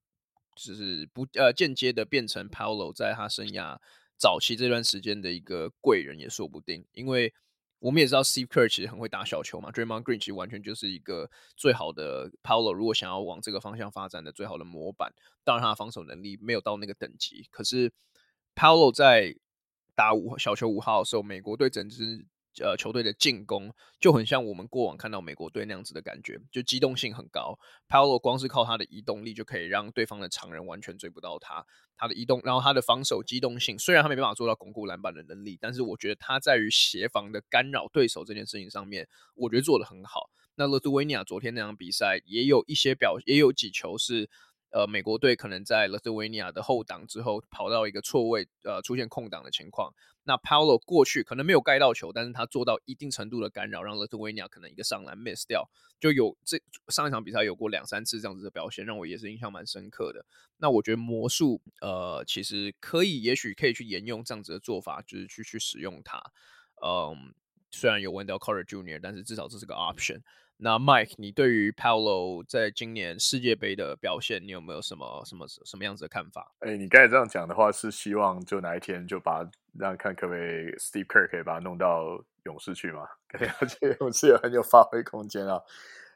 就是不呃间接的变成 Paolo 在他生涯早期这段时间的一个贵人也说不定，因为我们也知道 Steve Kerr 其实很会打小球嘛，Draymond Green 其实完全就是一个最好的 Paolo，如果想要往这个方向发展的最好的模板。当然他的防守能力没有到那个等级，可是 Paolo 在打五小球五号的时候，美国队整支。呃，球队的进攻就很像我们过往看到美国队那样子的感觉，就机动性很高。Paolo 光是靠他的移动力就可以让对方的常人完全追不到他。他的移动，然后他的防守机动性，虽然他没办法做到巩固篮板的能力，但是我觉得他在于协防的干扰对手这件事情上面，我觉得做得很好。那勒图维尼亚昨天那场比赛也有一些表，也有几球是。呃，美国队可能在勒特维尼亚的后挡之后跑到一个错位，呃，出现空档的情况。那 Paolo 过去可能没有盖到球，但是他做到一定程度的干扰，让勒特维尼亚可能一个上篮 miss 掉。就有这上一场比赛有过两三次这样子的表现，让我也是印象蛮深刻的。那我觉得魔术，呃，其实可以，也许可以去沿用这样子的做法，就是去去使用它。嗯，虽然有 Wendell Carter Jr.，但是至少这是个 option。那 Mike，你对于 Paolo 在今年世界杯的表现，你有没有什么什么什么样子的看法？哎、你刚才这样讲的话，是希望就哪一天就把让看可不可以 Steve Kerr 可以把他弄到勇士去吗？感觉 [LAUGHS] 勇士也很有发挥空间啊。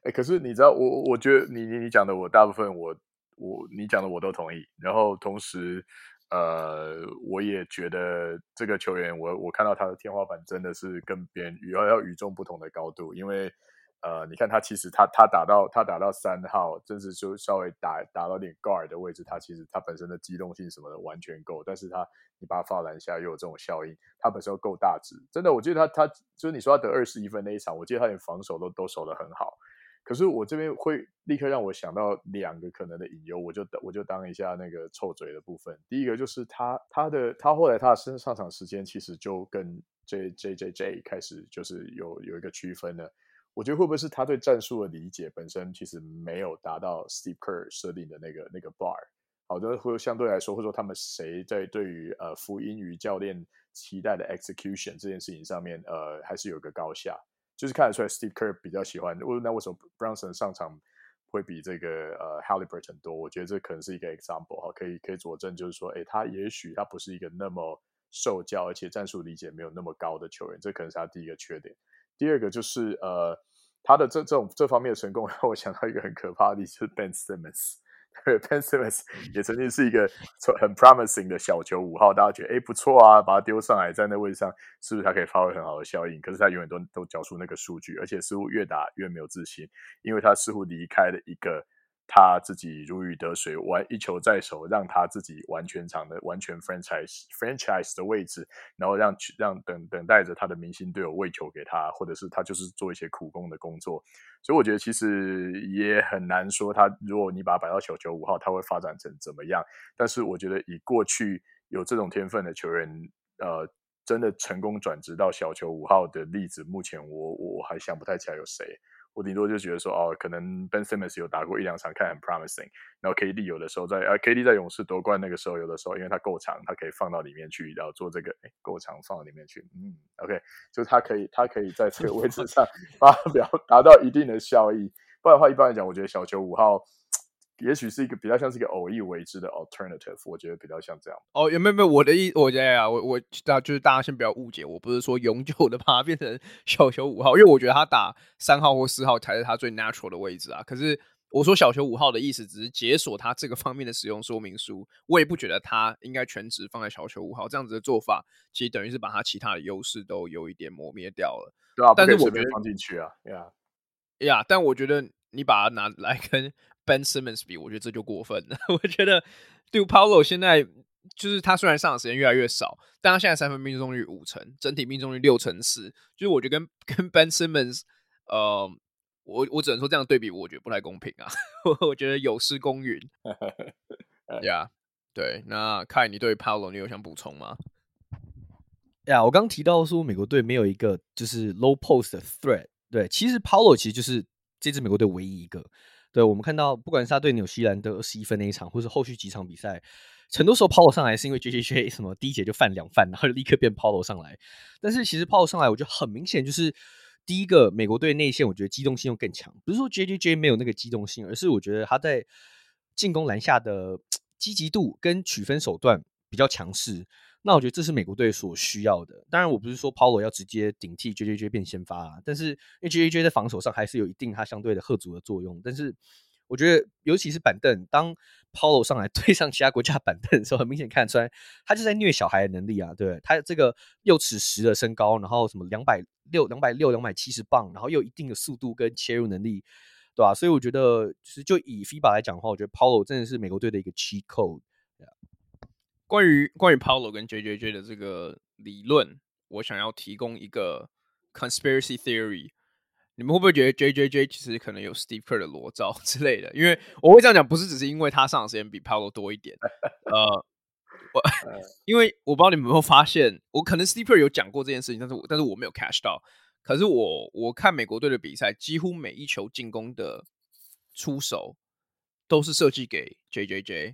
哎、可是你知道，我我觉得你你你讲的，我大部分我我你讲的我都同意。然后同时，呃，我也觉得这个球员，我我看到他的天花板真的是跟别人要要与众不同的高度，因为。呃，你看他其实他他打到他打到三号，真是就稍微打打到点 guard 的位置，他其实他本身的机动性什么的完全够，但是他你把他放篮下又有这种效应，他本身够大只，真的，我记得他他就是你说他得二十一分那一场，我记得他连防守都都守得很好，可是我这边会立刻让我想到两个可能的隐忧，我就我就当一下那个臭嘴的部分，第一个就是他他的他后来他的身上场时间其实就跟 J J J J 开始就是有有一个区分了。我觉得会不会是他对战术的理解本身其实没有达到 Steve Kerr 设定的那个那个 bar，好的，或相对来说，或者说他们谁在对于呃福音与教练期待的 execution 这件事情上面，呃，还是有个高下，就是看得出来 Steve Kerr 比较喜欢。那为什么 Brownson 上场会比这个呃 Halliburton 多？我觉得这可能是一个 example 哈，可以可以佐证，就是说，诶，他也许他不是一个那么受教，而且战术理解没有那么高的球员，这可能是他第一个缺点。第二个就是呃。他的这这种这方面的成功，[LAUGHS] 让我想到一个很可怕的例子，就是 Ben Simmons。对，[LAUGHS] Ben Simmons 也曾经是一个很 promising 的小球五号，大家觉得哎不错啊，把他丢上来在那位置上，是不是他可以发挥很好的效应？可是他永远都都缴出那个数据，而且似乎越打越没有自信，因为他似乎离开了一个。他自己如鱼得水，玩一球在手，让他自己完全场的完全 franchise franchise 的位置，然后让让等等待着他的明星队友喂球给他，或者是他就是做一些苦工的工作。所以我觉得其实也很难说他，如果你把他摆到小球五号，他会发展成怎么样？但是我觉得以过去有这种天分的球员，呃，真的成功转职到小球五号的例子，目前我我还想不太起来有谁。我顶多就觉得说，哦，可能 Ben Simmons 有打过一两场，看很 promising。然后 KD 有的时候在，呃，KD 在勇士夺冠那个时候，有的时候因为他够长，他可以放到里面去，然后做这个，哎，够长放到里面去，嗯，OK，就是他可以，他可以在这个位置上发表 [LAUGHS] 达到一定的效益。不然的话，一般来讲，我觉得小球五号。也许是一个比较像是一个偶一为之的 alternative，我觉得比较像这样。哦，有没有没有？我的意，我觉得呀，我我大就是大家先不要误解，我不是说永久的把它变成 [LAUGHS] 小球五号，因为我觉得他打三号或四号才是他最 natural 的位置啊。可是我说小球五号的意思，只是解锁他这个方面的使用说明书。我也不觉得他应该全职放在小球五号这样子的做法，其实等于是把他其他的优势都有一点磨灭掉了。对啊，但是我觉得放进去啊，呀呀，但我觉得你把它拿来跟。Ben Simmons 比，我觉得这就过分了。[LAUGHS] 我觉得 Duke Paolo 现在就是他虽然上场时间越来越少，但他现在三分命中率五成，整体命中率六成四，就是我觉得跟跟 Ben Simmons，呃，我我只能说这样对比，我觉得不太公平啊。[LAUGHS] 我觉得有失公允。[LAUGHS] 呀，yeah, 对，那 Kai，你对 Paolo 你有想补充吗？呀，yeah, 我刚提到说美国队没有一个就是 low post 的 threat，对，其实 Paolo 其实就是这支美国队唯一一个。对，我们看到，不管是他对纽西兰的二十一分那一场，或是后续几场比赛，很多时候 Paolo 上来是因为 JJJ 什么第一节就犯两犯，然后就立刻变 Paolo 上来。但是其实 Paolo 上来，我觉得很明显就是第一个美国队内线，我觉得机动性又更强。不是说 JJJ 没有那个机动性，而是我觉得他在进攻篮下的积极度跟取分手段比较强势。那我觉得这是美国队所需要的。当然，我不是说 Paolo 要直接顶替 JJJ 变先发啊，但是因为 JJJ 在防守上还是有一定他相对的吓阻的作用。但是我觉得，尤其是板凳，当 Paolo 上来 [LAUGHS] 对上其他国家板凳的时候，很明显看得出来，他就在虐小孩的能力啊。对，他这个六尺十的身高，然后什么两百六、两百六、两百七十磅，然后又有一定的速度跟切入能力，对吧？所以我觉得，其实就以 FIBA 来讲的话，我觉得 Paolo 真的是美国队的一个 cheat code。关于关于 Paolo 跟 JJJ 的这个理论，我想要提供一个 conspiracy theory。你们会不会觉得 JJJ 其实可能有 Steve Kerr 的裸照之类的？因为我会这样讲，不是只是因为他上的时间比 Paolo 多一点。[LAUGHS] 呃，我因为我不知道你们有没有发现，我可能 Steve Kerr 有讲过这件事情，但是我但是我没有 catch 到。可是我我看美国队的比赛，几乎每一球进攻的出手都是设计给 JJJ。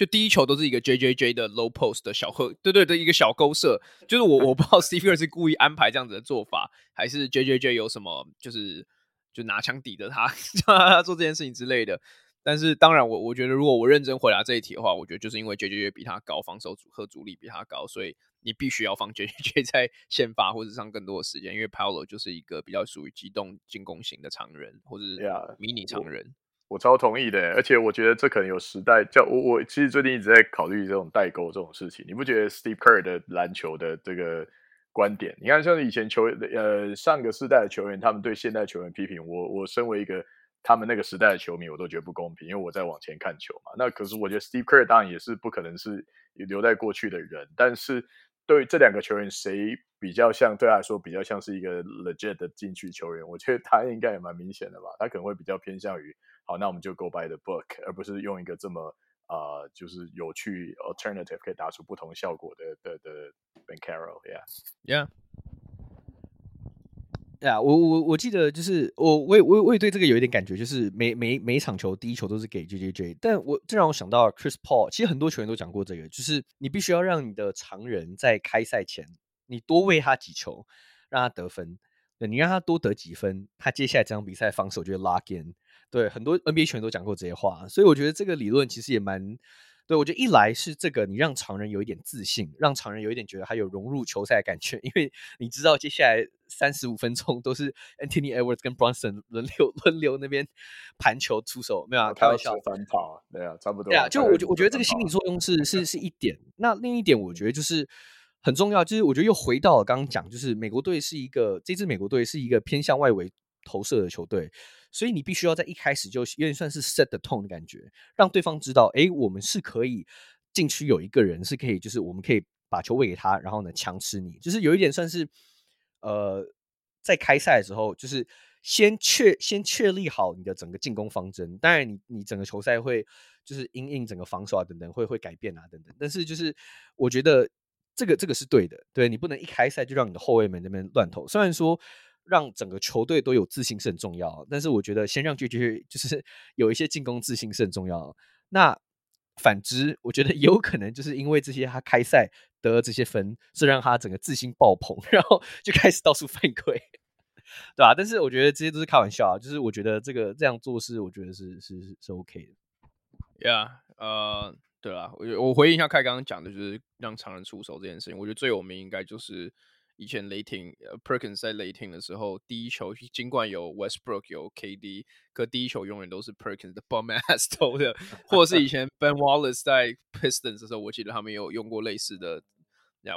就第一球都是一个 J J J 的 low post 的小赫，对对的一个小勾射，就是我我不知道 [LAUGHS] Steve Kerr 是故意安排这样子的做法，还是 J J J 有什么就是就拿枪抵着他，[LAUGHS] 叫他做这件事情之类的。但是当然我，我我觉得如果我认真回答这一题的话，我觉得就是因为 J J J 比他高，防守组合主力比他高，所以你必须要放 [LAUGHS] J J J 在先发或者上更多的时间，因为 Paolo 就是一个比较属于机动进攻型的常人，或者是迷你常人。Yeah. 我超同意的，而且我觉得这可能有时代叫我我其实最近一直在考虑这种代沟这种事情。你不觉得 Steve Kerr 的篮球的这个观点？你看，像以前球员呃上个世代的球员，他们对现代球员批评我，我身为一个他们那个时代的球迷，我都觉得不公平，因为我在往前看球嘛。那可是我觉得 Steve Kerr 当然也是不可能是留在过去的人，但是对这两个球员，谁比较像？对他来说比较像是一个 legit 的禁区球员，我觉得他应该也蛮明显的吧。他可能会比较偏向于。好，那我们就 go by the book，而不是用一个这么啊、呃，就是有趣 alternative 可以打出不同效果的的的 Banchero，yeah，yeah，yeah，我我我记得就是我我也我我也对这个有一点感觉，就是每每每一场球第一球都是给 JJJ，但我这让我想到 Chris Paul，其实很多球员都讲过这个，就是你必须要让你的常人在开赛前，你多喂他几球，让他得分，对，你让他多得几分，他接下来这场比赛防守就会 lock in。对，很多 NBA 球员都讲过这些话，所以我觉得这个理论其实也蛮对。我觉得一来是这个，你让常人有一点自信，让常人有一点觉得他有融入球赛的感觉，[LAUGHS] 因为你知道接下来三十五分钟都是 Anthony Edwards 跟 Bronson 轮流 [LAUGHS] 轮流那边盘球出手，没有啊？开玩笑，翻跑，对啊，差不多。对啊，就我觉我觉得这个心理作用是是是一点。那另一点，我觉得就是很重要，就是我觉得又回到了刚刚讲，就是美国队是一个这支美国队是一个偏向外围投射的球队。所以你必须要在一开始就有点算是 set the tone 的感觉，让对方知道，哎，我们是可以禁区有一个人是可以，就是我们可以把球喂给他，然后呢强吃你，就是有一点算是，呃，在开赛的时候，就是先确先确立好你的整个进攻方针。当然，你你整个球赛会就是因应整个防守啊等等会会改变啊等等，但是就是我觉得这个这个是对的，对，你不能一开赛就让你的后卫们那边乱投，虽然说。让整个球队都有自信是很重要，但是我觉得先让 JJ 就是 [LAUGHS] 有一些进攻自信是很重要。那反之，我觉得有可能就是因为这些他开赛得了这些分，是让他整个自信爆棚，[LAUGHS] 然后就开始到处犯规，对吧？但是我觉得这些都是开玩笑啊，就是我觉得这个这样做事，我觉得是是是 OK 的。Yeah，呃，对啊，我我回应一下凯刚刚讲的，就是让常人出手这件事情，我觉得最有名应该就是。以前雷霆，Perkins 在雷霆的时候，第一球尽管有 Westbrook 有 KD，可第一球永远都是 Perkins 的 bum [LAUGHS] ass 投的，或者是以前 Ben Wallace 在 Pistons 的时候，我记得他们有用过类似的。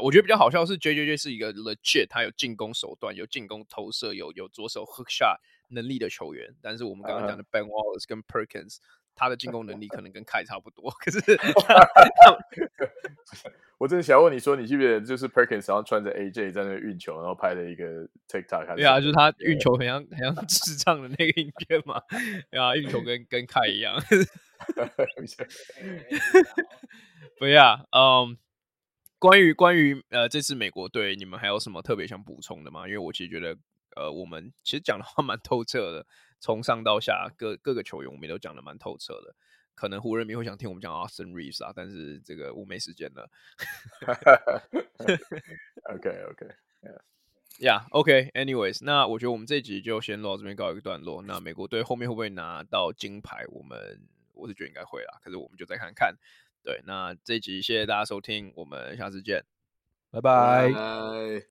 我觉得比较好笑是 JJJ 是一个 legit，他有进攻手段，有进攻投射，有有左手 hook shot 能力的球员。但是我们刚刚讲的 Ben Wallace 跟 Perkins，他的进攻能力可能跟凯差不多，可是。[LAUGHS] 我真的想问你说，你记不记得就是 Perkins 然后穿着 AJ 在那运球，然后拍了一个 TikTok？对啊，就是他运球很像很像智障的那个影片嘛。对啊，运球跟跟凯一样。不要，嗯，关于关于呃这次美国队，你们还有什么特别想补充的吗？因为我其实觉得呃我们其实讲的话蛮透彻的，从上到下各各个球员我们也都讲的蛮透彻的。可能湖人迷会想听我们讲 Austin Reeves 啊，但是这个我没时间了。[LAUGHS] [LAUGHS] OK OK，Yeah，Yeah OK，Anyways，那我觉得我们这集就先到这边告一个段落。那美国队后面会不会拿到金牌？我们我是觉得应该会啦，可是我们就再看看。对，那这一集谢谢大家收听，我们下次见，拜拜。拜